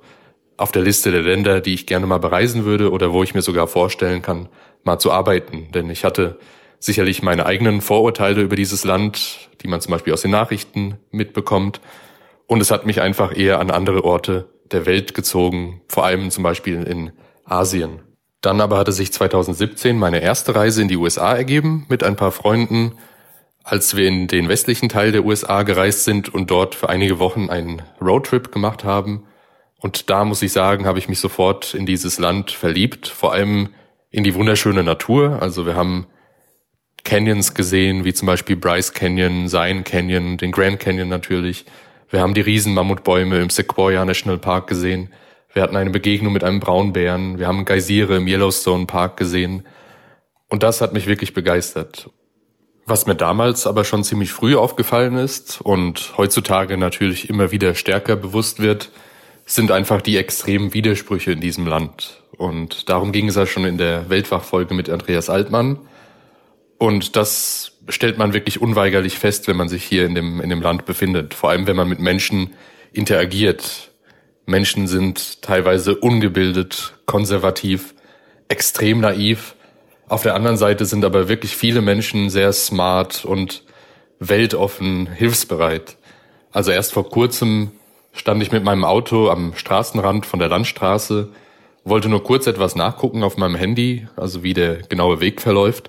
auf der Liste der Länder, die ich gerne mal bereisen würde oder wo ich mir sogar vorstellen kann, mal zu arbeiten. Denn ich hatte sicherlich meine eigenen Vorurteile über dieses Land, die man zum Beispiel aus den Nachrichten mitbekommt. Und es hat mich einfach eher an andere Orte der Welt gezogen, vor allem zum Beispiel in Asien. Dann aber hatte sich 2017 meine erste Reise in die USA ergeben mit ein paar Freunden, als wir in den westlichen Teil der USA gereist sind und dort für einige Wochen einen Roadtrip gemacht haben. Und da muss ich sagen, habe ich mich sofort in dieses Land verliebt, vor allem in die wunderschöne Natur. Also wir haben Canyons gesehen, wie zum Beispiel Bryce Canyon, Zion Canyon, den Grand Canyon natürlich. Wir haben die riesen Mammutbäume im Sequoia National Park gesehen. Wir hatten eine Begegnung mit einem Braunbären. Wir haben Geysire im Yellowstone Park gesehen. Und das hat mich wirklich begeistert. Was mir damals aber schon ziemlich früh aufgefallen ist und heutzutage natürlich immer wieder stärker bewusst wird, sind einfach die extremen Widersprüche in diesem Land. Und darum ging es ja schon in der Weltwachfolge mit Andreas Altmann. Und das stellt man wirklich unweigerlich fest, wenn man sich hier in dem, in dem Land befindet. Vor allem, wenn man mit Menschen interagiert, Menschen sind teilweise ungebildet, konservativ, extrem naiv. Auf der anderen Seite sind aber wirklich viele Menschen sehr smart und weltoffen, hilfsbereit. Also erst vor kurzem stand ich mit meinem Auto am Straßenrand von der Landstraße wollte nur kurz etwas nachgucken auf meinem Handy, also wie der genaue Weg verläuft.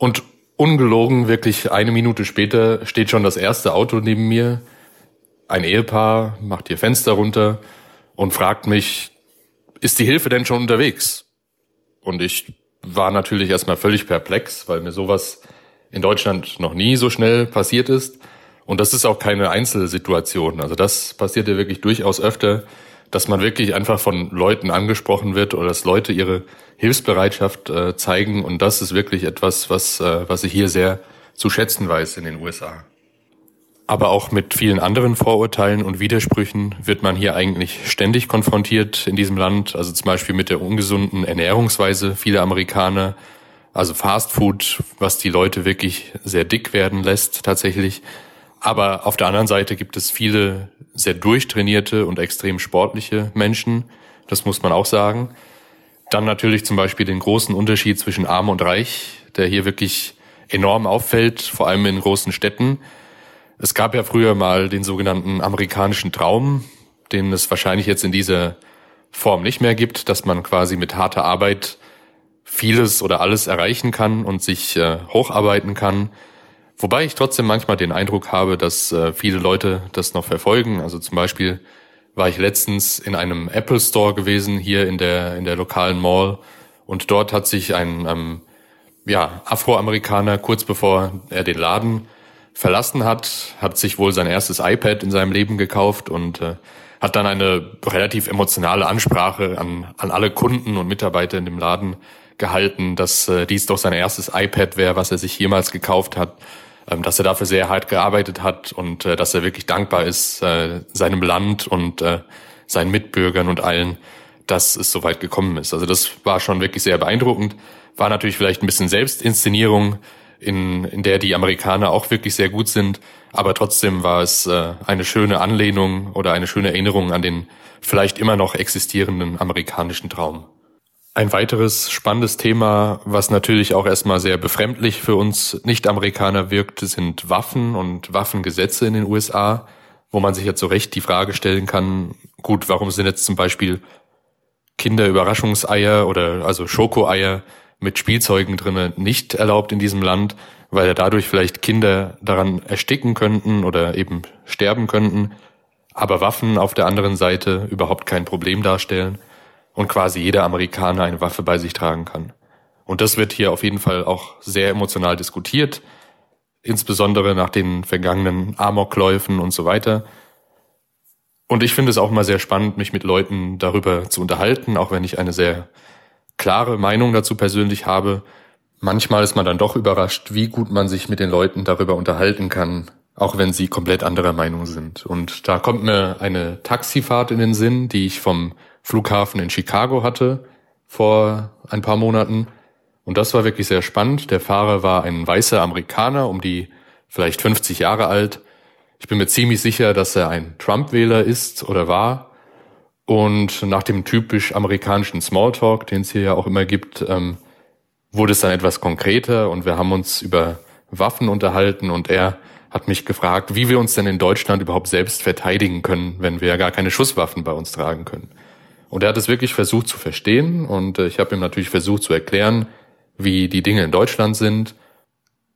Und ungelogen, wirklich eine Minute später steht schon das erste Auto neben mir. Ein Ehepaar macht ihr Fenster runter und fragt mich, ist die Hilfe denn schon unterwegs? Und ich war natürlich erstmal völlig perplex, weil mir sowas in Deutschland noch nie so schnell passiert ist. Und das ist auch keine Einzelsituation. Also das passiert ja wirklich durchaus öfter, dass man wirklich einfach von Leuten angesprochen wird oder dass Leute ihre Hilfsbereitschaft äh, zeigen. Und das ist wirklich etwas, was, äh, was ich hier sehr zu schätzen weiß in den USA. Aber auch mit vielen anderen Vorurteilen und Widersprüchen wird man hier eigentlich ständig konfrontiert in diesem Land. Also zum Beispiel mit der ungesunden Ernährungsweise vieler Amerikaner. Also Fast Food, was die Leute wirklich sehr dick werden lässt tatsächlich. Aber auf der anderen Seite gibt es viele sehr durchtrainierte und extrem sportliche Menschen. Das muss man auch sagen. Dann natürlich zum Beispiel den großen Unterschied zwischen arm und reich, der hier wirklich enorm auffällt, vor allem in großen Städten. Es gab ja früher mal den sogenannten amerikanischen Traum, den es wahrscheinlich jetzt in dieser Form nicht mehr gibt, dass man quasi mit harter Arbeit vieles oder alles erreichen kann und sich äh, hocharbeiten kann. Wobei ich trotzdem manchmal den Eindruck habe, dass äh, viele Leute das noch verfolgen. Also zum Beispiel war ich letztens in einem Apple Store gewesen, hier in der, in der lokalen Mall. Und dort hat sich ein ähm, ja, Afroamerikaner kurz bevor er den Laden verlassen hat, hat sich wohl sein erstes iPad in seinem Leben gekauft und äh, hat dann eine relativ emotionale Ansprache an, an alle Kunden und Mitarbeiter in dem Laden gehalten, dass äh, dies doch sein erstes iPad wäre, was er sich jemals gekauft hat, dass er dafür sehr hart gearbeitet hat und äh, dass er wirklich dankbar ist äh, seinem Land und äh, seinen Mitbürgern und allen, dass es so weit gekommen ist. Also das war schon wirklich sehr beeindruckend. War natürlich vielleicht ein bisschen Selbstinszenierung, in, in der die Amerikaner auch wirklich sehr gut sind. Aber trotzdem war es äh, eine schöne Anlehnung oder eine schöne Erinnerung an den vielleicht immer noch existierenden amerikanischen Traum. Ein weiteres spannendes Thema, was natürlich auch erstmal sehr befremdlich für uns Nicht-Amerikaner wirkt, sind Waffen und Waffengesetze in den USA, wo man sich jetzt so recht die Frage stellen kann, gut, warum sind jetzt zum Beispiel Kinderüberraschungseier oder also Schokoeier mit Spielzeugen drinnen nicht erlaubt in diesem Land, weil ja dadurch vielleicht Kinder daran ersticken könnten oder eben sterben könnten, aber Waffen auf der anderen Seite überhaupt kein Problem darstellen und quasi jeder Amerikaner eine Waffe bei sich tragen kann. Und das wird hier auf jeden Fall auch sehr emotional diskutiert, insbesondere nach den vergangenen Amokläufen und so weiter. Und ich finde es auch mal sehr spannend, mich mit Leuten darüber zu unterhalten, auch wenn ich eine sehr klare Meinung dazu persönlich habe. Manchmal ist man dann doch überrascht, wie gut man sich mit den Leuten darüber unterhalten kann, auch wenn sie komplett anderer Meinung sind. Und da kommt mir eine Taxifahrt in den Sinn, die ich vom Flughafen in Chicago hatte vor ein paar Monaten. Und das war wirklich sehr spannend. Der Fahrer war ein weißer Amerikaner, um die vielleicht 50 Jahre alt. Ich bin mir ziemlich sicher, dass er ein Trump-Wähler ist oder war. Und nach dem typisch amerikanischen Smalltalk, den es hier ja auch immer gibt, ähm, wurde es dann etwas konkreter und wir haben uns über Waffen unterhalten und er hat mich gefragt, wie wir uns denn in Deutschland überhaupt selbst verteidigen können, wenn wir ja gar keine Schusswaffen bei uns tragen können. Und er hat es wirklich versucht zu verstehen und äh, ich habe ihm natürlich versucht zu erklären, wie die Dinge in Deutschland sind.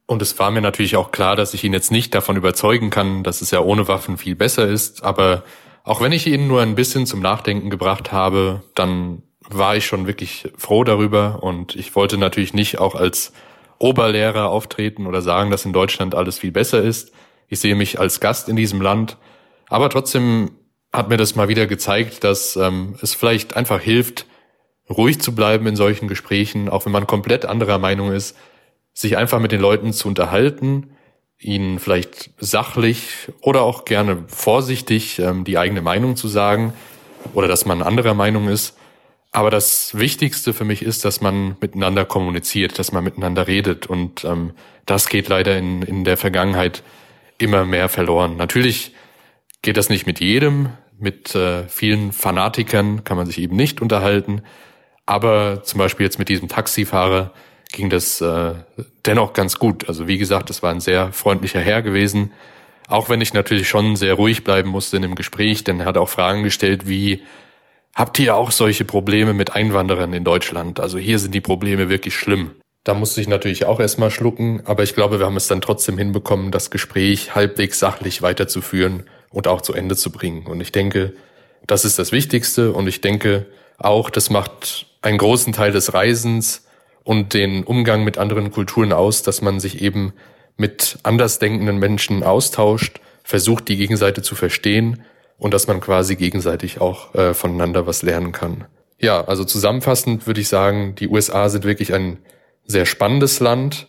Und es war mir natürlich auch klar, dass ich ihn jetzt nicht davon überzeugen kann, dass es ja ohne Waffen viel besser ist, aber auch wenn ich ihn nur ein bisschen zum Nachdenken gebracht habe, dann war ich schon wirklich froh darüber und ich wollte natürlich nicht auch als Oberlehrer auftreten oder sagen, dass in Deutschland alles viel besser ist. Ich sehe mich als Gast in diesem Land, aber trotzdem hat mir das mal wieder gezeigt, dass ähm, es vielleicht einfach hilft, ruhig zu bleiben in solchen Gesprächen, auch wenn man komplett anderer Meinung ist, sich einfach mit den Leuten zu unterhalten, ihnen vielleicht sachlich oder auch gerne vorsichtig ähm, die eigene Meinung zu sagen oder dass man anderer Meinung ist. Aber das Wichtigste für mich ist, dass man miteinander kommuniziert, dass man miteinander redet. Und ähm, das geht leider in, in der Vergangenheit immer mehr verloren. Natürlich geht das nicht mit jedem. Mit äh, vielen Fanatikern kann man sich eben nicht unterhalten. Aber zum Beispiel jetzt mit diesem Taxifahrer, ging das äh, dennoch ganz gut. Also wie gesagt, es war ein sehr freundlicher Herr gewesen. Auch wenn ich natürlich schon sehr ruhig bleiben musste in dem Gespräch, denn er hat auch Fragen gestellt wie, habt ihr auch solche Probleme mit Einwanderern in Deutschland? Also hier sind die Probleme wirklich schlimm. Da musste ich natürlich auch erstmal schlucken, aber ich glaube, wir haben es dann trotzdem hinbekommen, das Gespräch halbwegs sachlich weiterzuführen und auch zu Ende zu bringen. Und ich denke, das ist das Wichtigste und ich denke auch, das macht einen großen Teil des Reisens und den Umgang mit anderen Kulturen aus, dass man sich eben mit andersdenkenden Menschen austauscht, versucht, die Gegenseite zu verstehen und dass man quasi gegenseitig auch äh, voneinander was lernen kann. Ja, also zusammenfassend würde ich sagen, die USA sind wirklich ein sehr spannendes Land,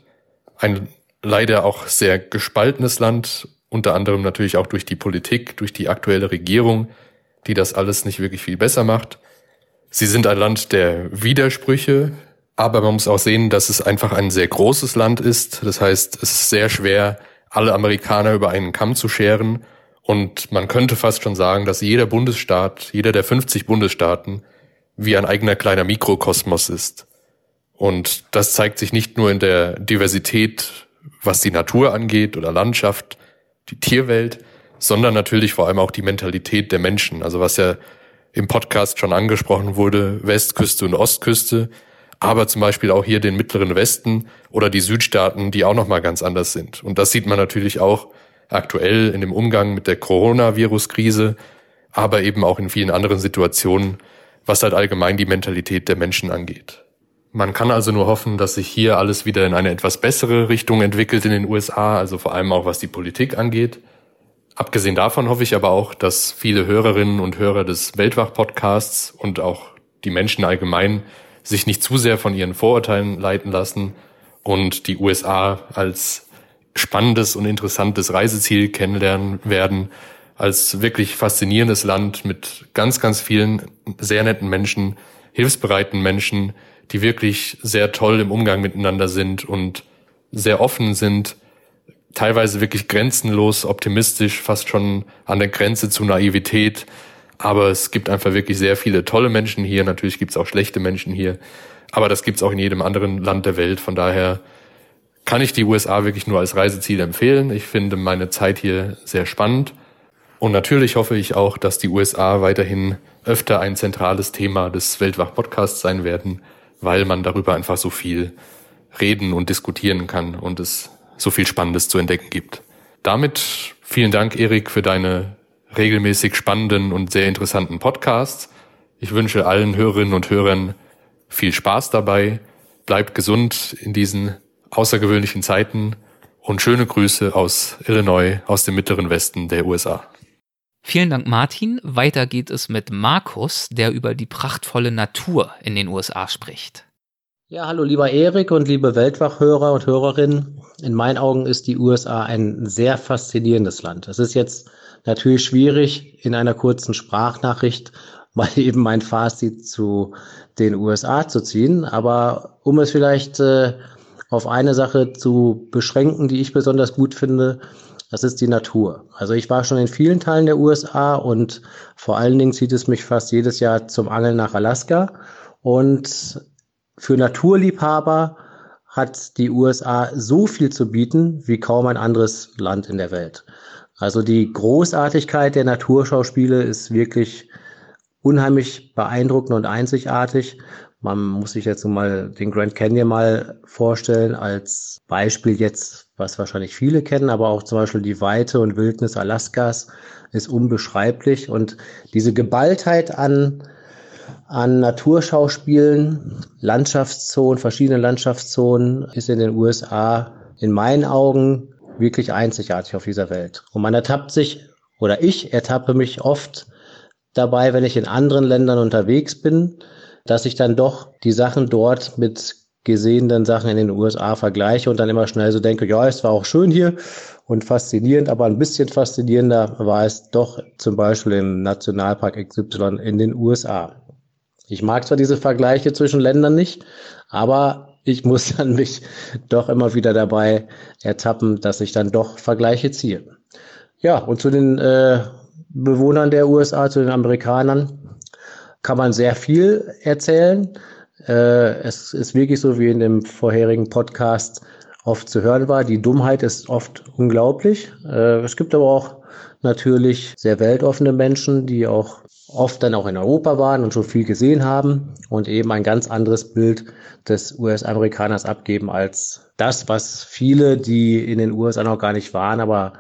ein leider auch sehr gespaltenes Land, unter anderem natürlich auch durch die Politik, durch die aktuelle Regierung, die das alles nicht wirklich viel besser macht. Sie sind ein Land der Widersprüche, aber man muss auch sehen, dass es einfach ein sehr großes Land ist. Das heißt, es ist sehr schwer, alle Amerikaner über einen Kamm zu scheren. Und man könnte fast schon sagen, dass jeder Bundesstaat, jeder der 50 Bundesstaaten, wie ein eigener kleiner Mikrokosmos ist. Und das zeigt sich nicht nur in der Diversität, was die Natur angeht oder Landschaft, die Tierwelt, sondern natürlich vor allem auch die Mentalität der Menschen. Also was ja im Podcast schon angesprochen wurde, Westküste und Ostküste, aber zum Beispiel auch hier den mittleren Westen oder die Südstaaten, die auch nochmal ganz anders sind. Und das sieht man natürlich auch aktuell in dem Umgang mit der Coronavirus-Krise, aber eben auch in vielen anderen Situationen, was halt allgemein die Mentalität der Menschen angeht. Man kann also nur hoffen, dass sich hier alles wieder in eine etwas bessere Richtung entwickelt in den USA, also vor allem auch was die Politik angeht. Abgesehen davon hoffe ich aber auch, dass viele Hörerinnen und Hörer des Weltwach-Podcasts und auch die Menschen allgemein sich nicht zu sehr von ihren Vorurteilen leiten lassen und die USA als spannendes und interessantes Reiseziel kennenlernen werden, als wirklich faszinierendes Land mit ganz, ganz vielen sehr netten Menschen, hilfsbereiten Menschen, die wirklich sehr toll im Umgang miteinander sind und sehr offen sind, teilweise wirklich grenzenlos optimistisch, fast schon an der Grenze zu Naivität. Aber es gibt einfach wirklich sehr viele tolle Menschen hier. Natürlich gibt es auch schlechte Menschen hier. Aber das gibt es auch in jedem anderen Land der Welt. Von daher kann ich die USA wirklich nur als Reiseziel empfehlen. Ich finde meine Zeit hier sehr spannend. Und natürlich hoffe ich auch, dass die USA weiterhin öfter ein zentrales Thema des Weltwach-Podcasts sein werden weil man darüber einfach so viel reden und diskutieren kann und es so viel Spannendes zu entdecken gibt. Damit vielen Dank, Erik, für deine regelmäßig spannenden und sehr interessanten Podcasts. Ich wünsche allen Hörerinnen und Hörern viel Spaß dabei. Bleibt gesund in diesen außergewöhnlichen Zeiten und schöne Grüße aus Illinois, aus dem mittleren Westen der USA. Vielen Dank, Martin. Weiter geht es mit Markus, der über die prachtvolle Natur in den USA spricht. Ja, hallo lieber Erik und liebe Weltwachhörer und Hörerinnen. In meinen Augen ist die USA ein sehr faszinierendes Land. Es ist jetzt natürlich schwierig, in einer kurzen Sprachnachricht mal eben mein Fazit zu den USA zu ziehen. Aber um es vielleicht äh, auf eine Sache zu beschränken, die ich besonders gut finde, das ist die Natur. Also ich war schon in vielen Teilen der USA und vor allen Dingen zieht es mich fast jedes Jahr zum Angeln nach Alaska. Und für Naturliebhaber hat die USA so viel zu bieten wie kaum ein anderes Land in der Welt. Also die Großartigkeit der Naturschauspiele ist wirklich unheimlich beeindruckend und einzigartig. Man muss sich jetzt mal den Grand Canyon mal vorstellen als Beispiel jetzt was wahrscheinlich viele kennen, aber auch zum Beispiel die Weite und Wildnis Alaskas ist unbeschreiblich. Und diese Geballtheit an, an Naturschauspielen, Landschaftszonen, verschiedene Landschaftszonen ist in den USA in meinen Augen wirklich einzigartig auf dieser Welt. Und man ertappt sich, oder ich ertappe mich oft dabei, wenn ich in anderen Ländern unterwegs bin, dass ich dann doch die Sachen dort mit gesehenen Sachen in den USA vergleiche und dann immer schnell so denke, ja, es war auch schön hier und faszinierend, aber ein bisschen faszinierender war es doch zum Beispiel im Nationalpark XY in den USA. Ich mag zwar diese Vergleiche zwischen Ländern nicht, aber ich muss dann mich doch immer wieder dabei ertappen, dass ich dann doch Vergleiche ziehe. Ja, und zu den äh, Bewohnern der USA, zu den Amerikanern, kann man sehr viel erzählen. Äh, es ist wirklich so, wie in dem vorherigen Podcast oft zu hören war. Die Dummheit ist oft unglaublich. Äh, es gibt aber auch natürlich sehr weltoffene Menschen, die auch oft dann auch in Europa waren und schon viel gesehen haben und eben ein ganz anderes Bild des US-Amerikaners abgeben als das, was viele, die in den USA noch gar nicht waren, aber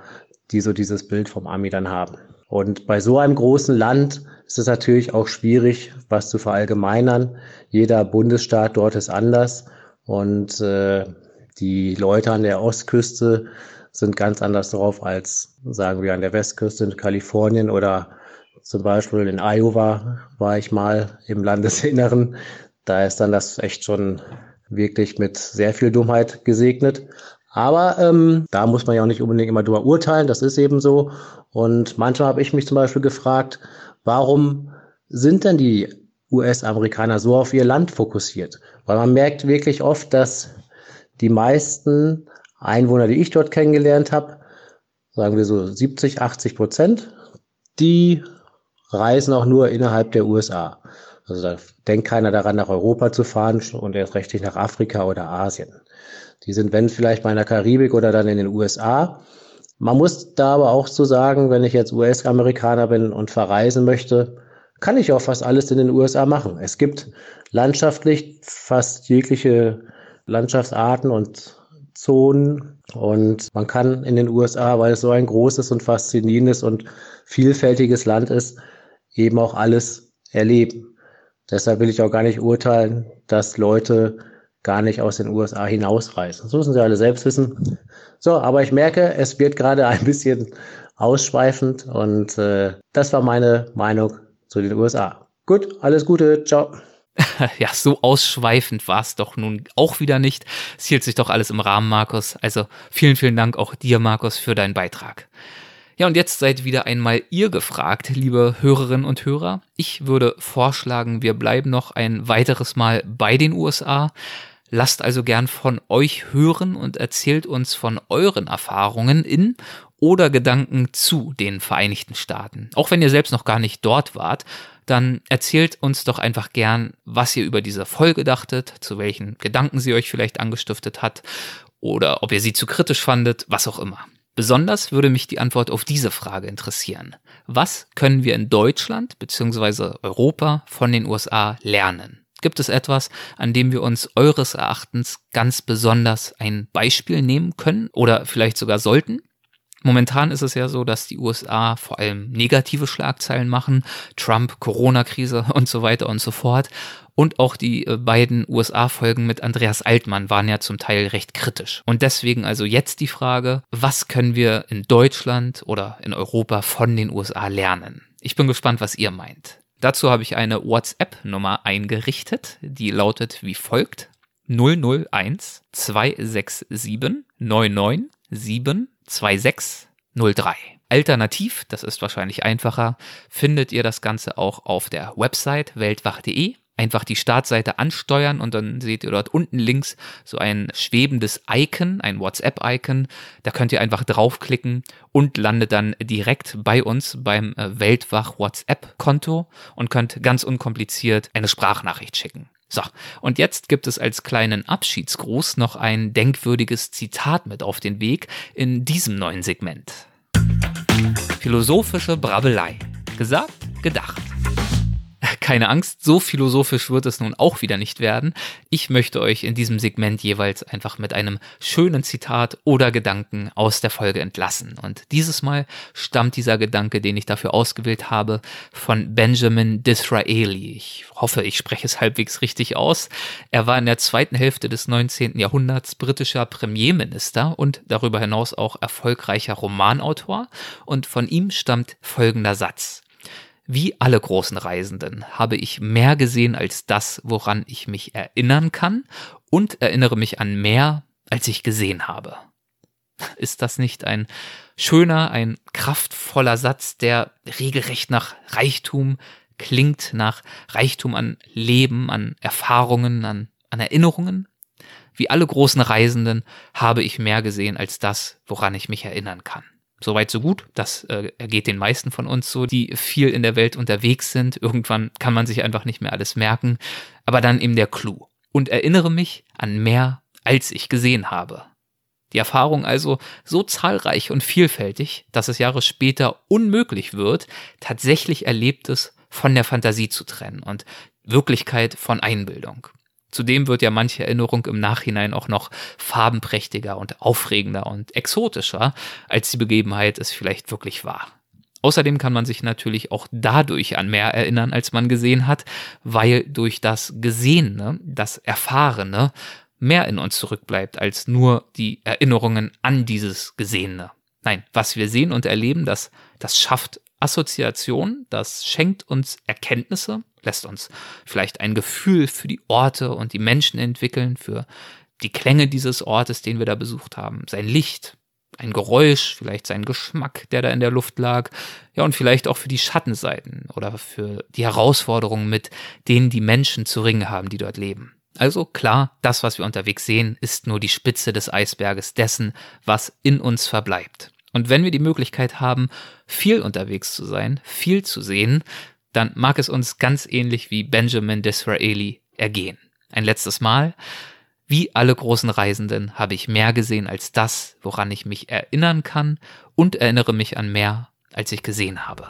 die so dieses Bild vom Ami dann haben. Und bei so einem großen Land ist es natürlich auch schwierig, was zu verallgemeinern. Jeder Bundesstaat dort ist anders und äh, die Leute an der Ostküste sind ganz anders drauf als, sagen wir, an der Westküste in Kalifornien oder zum Beispiel in Iowa war ich mal im Landesinneren. Da ist dann das echt schon wirklich mit sehr viel Dummheit gesegnet. Aber ähm, da muss man ja auch nicht unbedingt immer drüber urteilen, das ist eben so. Und manchmal habe ich mich zum Beispiel gefragt, warum sind denn die US-Amerikaner so auf ihr Land fokussiert? Weil man merkt wirklich oft, dass die meisten Einwohner, die ich dort kennengelernt habe, sagen wir so 70, 80 Prozent, die reisen auch nur innerhalb der USA. Also da denkt keiner daran, nach Europa zu fahren und erst recht nicht nach Afrika oder Asien. Die sind, wenn vielleicht mal in der Karibik oder dann in den USA. Man muss da aber auch so sagen, wenn ich jetzt US-Amerikaner bin und verreisen möchte, kann ich auch fast alles in den USA machen. Es gibt landschaftlich fast jegliche Landschaftsarten und Zonen und man kann in den USA, weil es so ein großes und faszinierendes und vielfältiges Land ist, eben auch alles erleben. Deshalb will ich auch gar nicht urteilen, dass Leute gar nicht aus den USA hinausreisen. Das müssen sie alle selbst wissen. So, aber ich merke, es wird gerade ein bisschen ausschweifend und äh, das war meine Meinung zu den USA. Gut, alles Gute, ciao. ja, so ausschweifend war es doch nun auch wieder nicht. Es hielt sich doch alles im Rahmen, Markus. Also vielen, vielen Dank auch dir, Markus, für deinen Beitrag. Ja, und jetzt seid wieder einmal ihr gefragt, liebe Hörerinnen und Hörer. Ich würde vorschlagen, wir bleiben noch ein weiteres Mal bei den USA. Lasst also gern von euch hören und erzählt uns von euren Erfahrungen in oder Gedanken zu den Vereinigten Staaten. Auch wenn ihr selbst noch gar nicht dort wart, dann erzählt uns doch einfach gern, was ihr über diese Folge dachtet, zu welchen Gedanken sie euch vielleicht angestiftet hat oder ob ihr sie zu kritisch fandet, was auch immer. Besonders würde mich die Antwort auf diese Frage interessieren. Was können wir in Deutschland bzw. Europa von den USA lernen? Gibt es etwas, an dem wir uns eures Erachtens ganz besonders ein Beispiel nehmen können oder vielleicht sogar sollten? Momentan ist es ja so, dass die USA vor allem negative Schlagzeilen machen, Trump, Corona-Krise und so weiter und so fort. Und auch die äh, beiden USA-Folgen mit Andreas Altmann waren ja zum Teil recht kritisch. Und deswegen also jetzt die Frage, was können wir in Deutschland oder in Europa von den USA lernen? Ich bin gespannt, was ihr meint. Dazu habe ich eine WhatsApp-Nummer eingerichtet, die lautet wie folgt 001 267 99 72603. Alternativ, das ist wahrscheinlich einfacher, findet ihr das Ganze auch auf der Website weltwach.de einfach die Startseite ansteuern und dann seht ihr dort unten links so ein schwebendes Icon, ein WhatsApp-Icon. Da könnt ihr einfach draufklicken und landet dann direkt bei uns beim äh, Weltwach WhatsApp-Konto und könnt ganz unkompliziert eine Sprachnachricht schicken. So, und jetzt gibt es als kleinen Abschiedsgruß noch ein denkwürdiges Zitat mit auf den Weg in diesem neuen Segment. Philosophische Brabbelei. Gesagt, gedacht. Keine Angst, so philosophisch wird es nun auch wieder nicht werden. Ich möchte euch in diesem Segment jeweils einfach mit einem schönen Zitat oder Gedanken aus der Folge entlassen. Und dieses Mal stammt dieser Gedanke, den ich dafür ausgewählt habe, von Benjamin Disraeli. Ich hoffe, ich spreche es halbwegs richtig aus. Er war in der zweiten Hälfte des 19. Jahrhunderts britischer Premierminister und darüber hinaus auch erfolgreicher Romanautor. Und von ihm stammt folgender Satz. Wie alle großen Reisenden habe ich mehr gesehen als das, woran ich mich erinnern kann und erinnere mich an mehr, als ich gesehen habe. Ist das nicht ein schöner, ein kraftvoller Satz, der regelrecht nach Reichtum klingt, nach Reichtum an Leben, an Erfahrungen, an, an Erinnerungen? Wie alle großen Reisenden habe ich mehr gesehen als das, woran ich mich erinnern kann. Soweit, so gut. Das äh, ergeht den meisten von uns so, die viel in der Welt unterwegs sind. Irgendwann kann man sich einfach nicht mehr alles merken. Aber dann eben der Clou. Und erinnere mich an mehr, als ich gesehen habe. Die Erfahrung also so zahlreich und vielfältig, dass es Jahre später unmöglich wird, tatsächlich Erlebtes von der Fantasie zu trennen und Wirklichkeit von Einbildung. Zudem wird ja manche Erinnerung im Nachhinein auch noch farbenprächtiger und aufregender und exotischer, als die Begebenheit es vielleicht wirklich war. Außerdem kann man sich natürlich auch dadurch an mehr erinnern, als man gesehen hat, weil durch das Gesehene, das Erfahrene, mehr in uns zurückbleibt als nur die Erinnerungen an dieses Gesehene. Nein, was wir sehen und erleben, das, das schafft Assoziation, das schenkt uns Erkenntnisse, lässt uns vielleicht ein Gefühl für die Orte und die Menschen entwickeln, für die Klänge dieses Ortes, den wir da besucht haben, sein Licht, ein Geräusch, vielleicht sein Geschmack, der da in der Luft lag, ja und vielleicht auch für die Schattenseiten oder für die Herausforderungen, mit denen die Menschen zu ringen haben, die dort leben. Also klar, das, was wir unterwegs sehen, ist nur die Spitze des Eisberges dessen, was in uns verbleibt. Und wenn wir die Möglichkeit haben, viel unterwegs zu sein, viel zu sehen, dann mag es uns ganz ähnlich wie Benjamin Disraeli ergehen. Ein letztes Mal. Wie alle großen Reisenden habe ich mehr gesehen als das, woran ich mich erinnern kann und erinnere mich an mehr, als ich gesehen habe.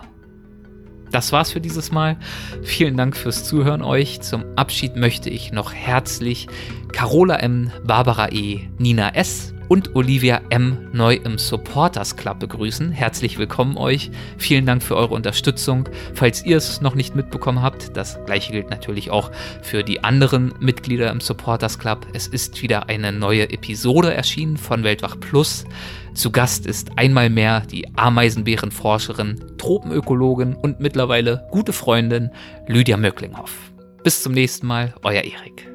Das war's für dieses Mal. Vielen Dank fürs Zuhören euch. Zum Abschied möchte ich noch herzlich Carola M., Barbara E., Nina S., und Olivia M. neu im Supporters Club begrüßen. Herzlich willkommen euch. Vielen Dank für eure Unterstützung. Falls ihr es noch nicht mitbekommen habt, das gleiche gilt natürlich auch für die anderen Mitglieder im Supporters Club. Es ist wieder eine neue Episode erschienen von Weltwach Plus. Zu Gast ist einmal mehr die Ameisenbärenforscherin, Tropenökologin und mittlerweile gute Freundin Lydia Möcklinghoff. Bis zum nächsten Mal, euer Erik.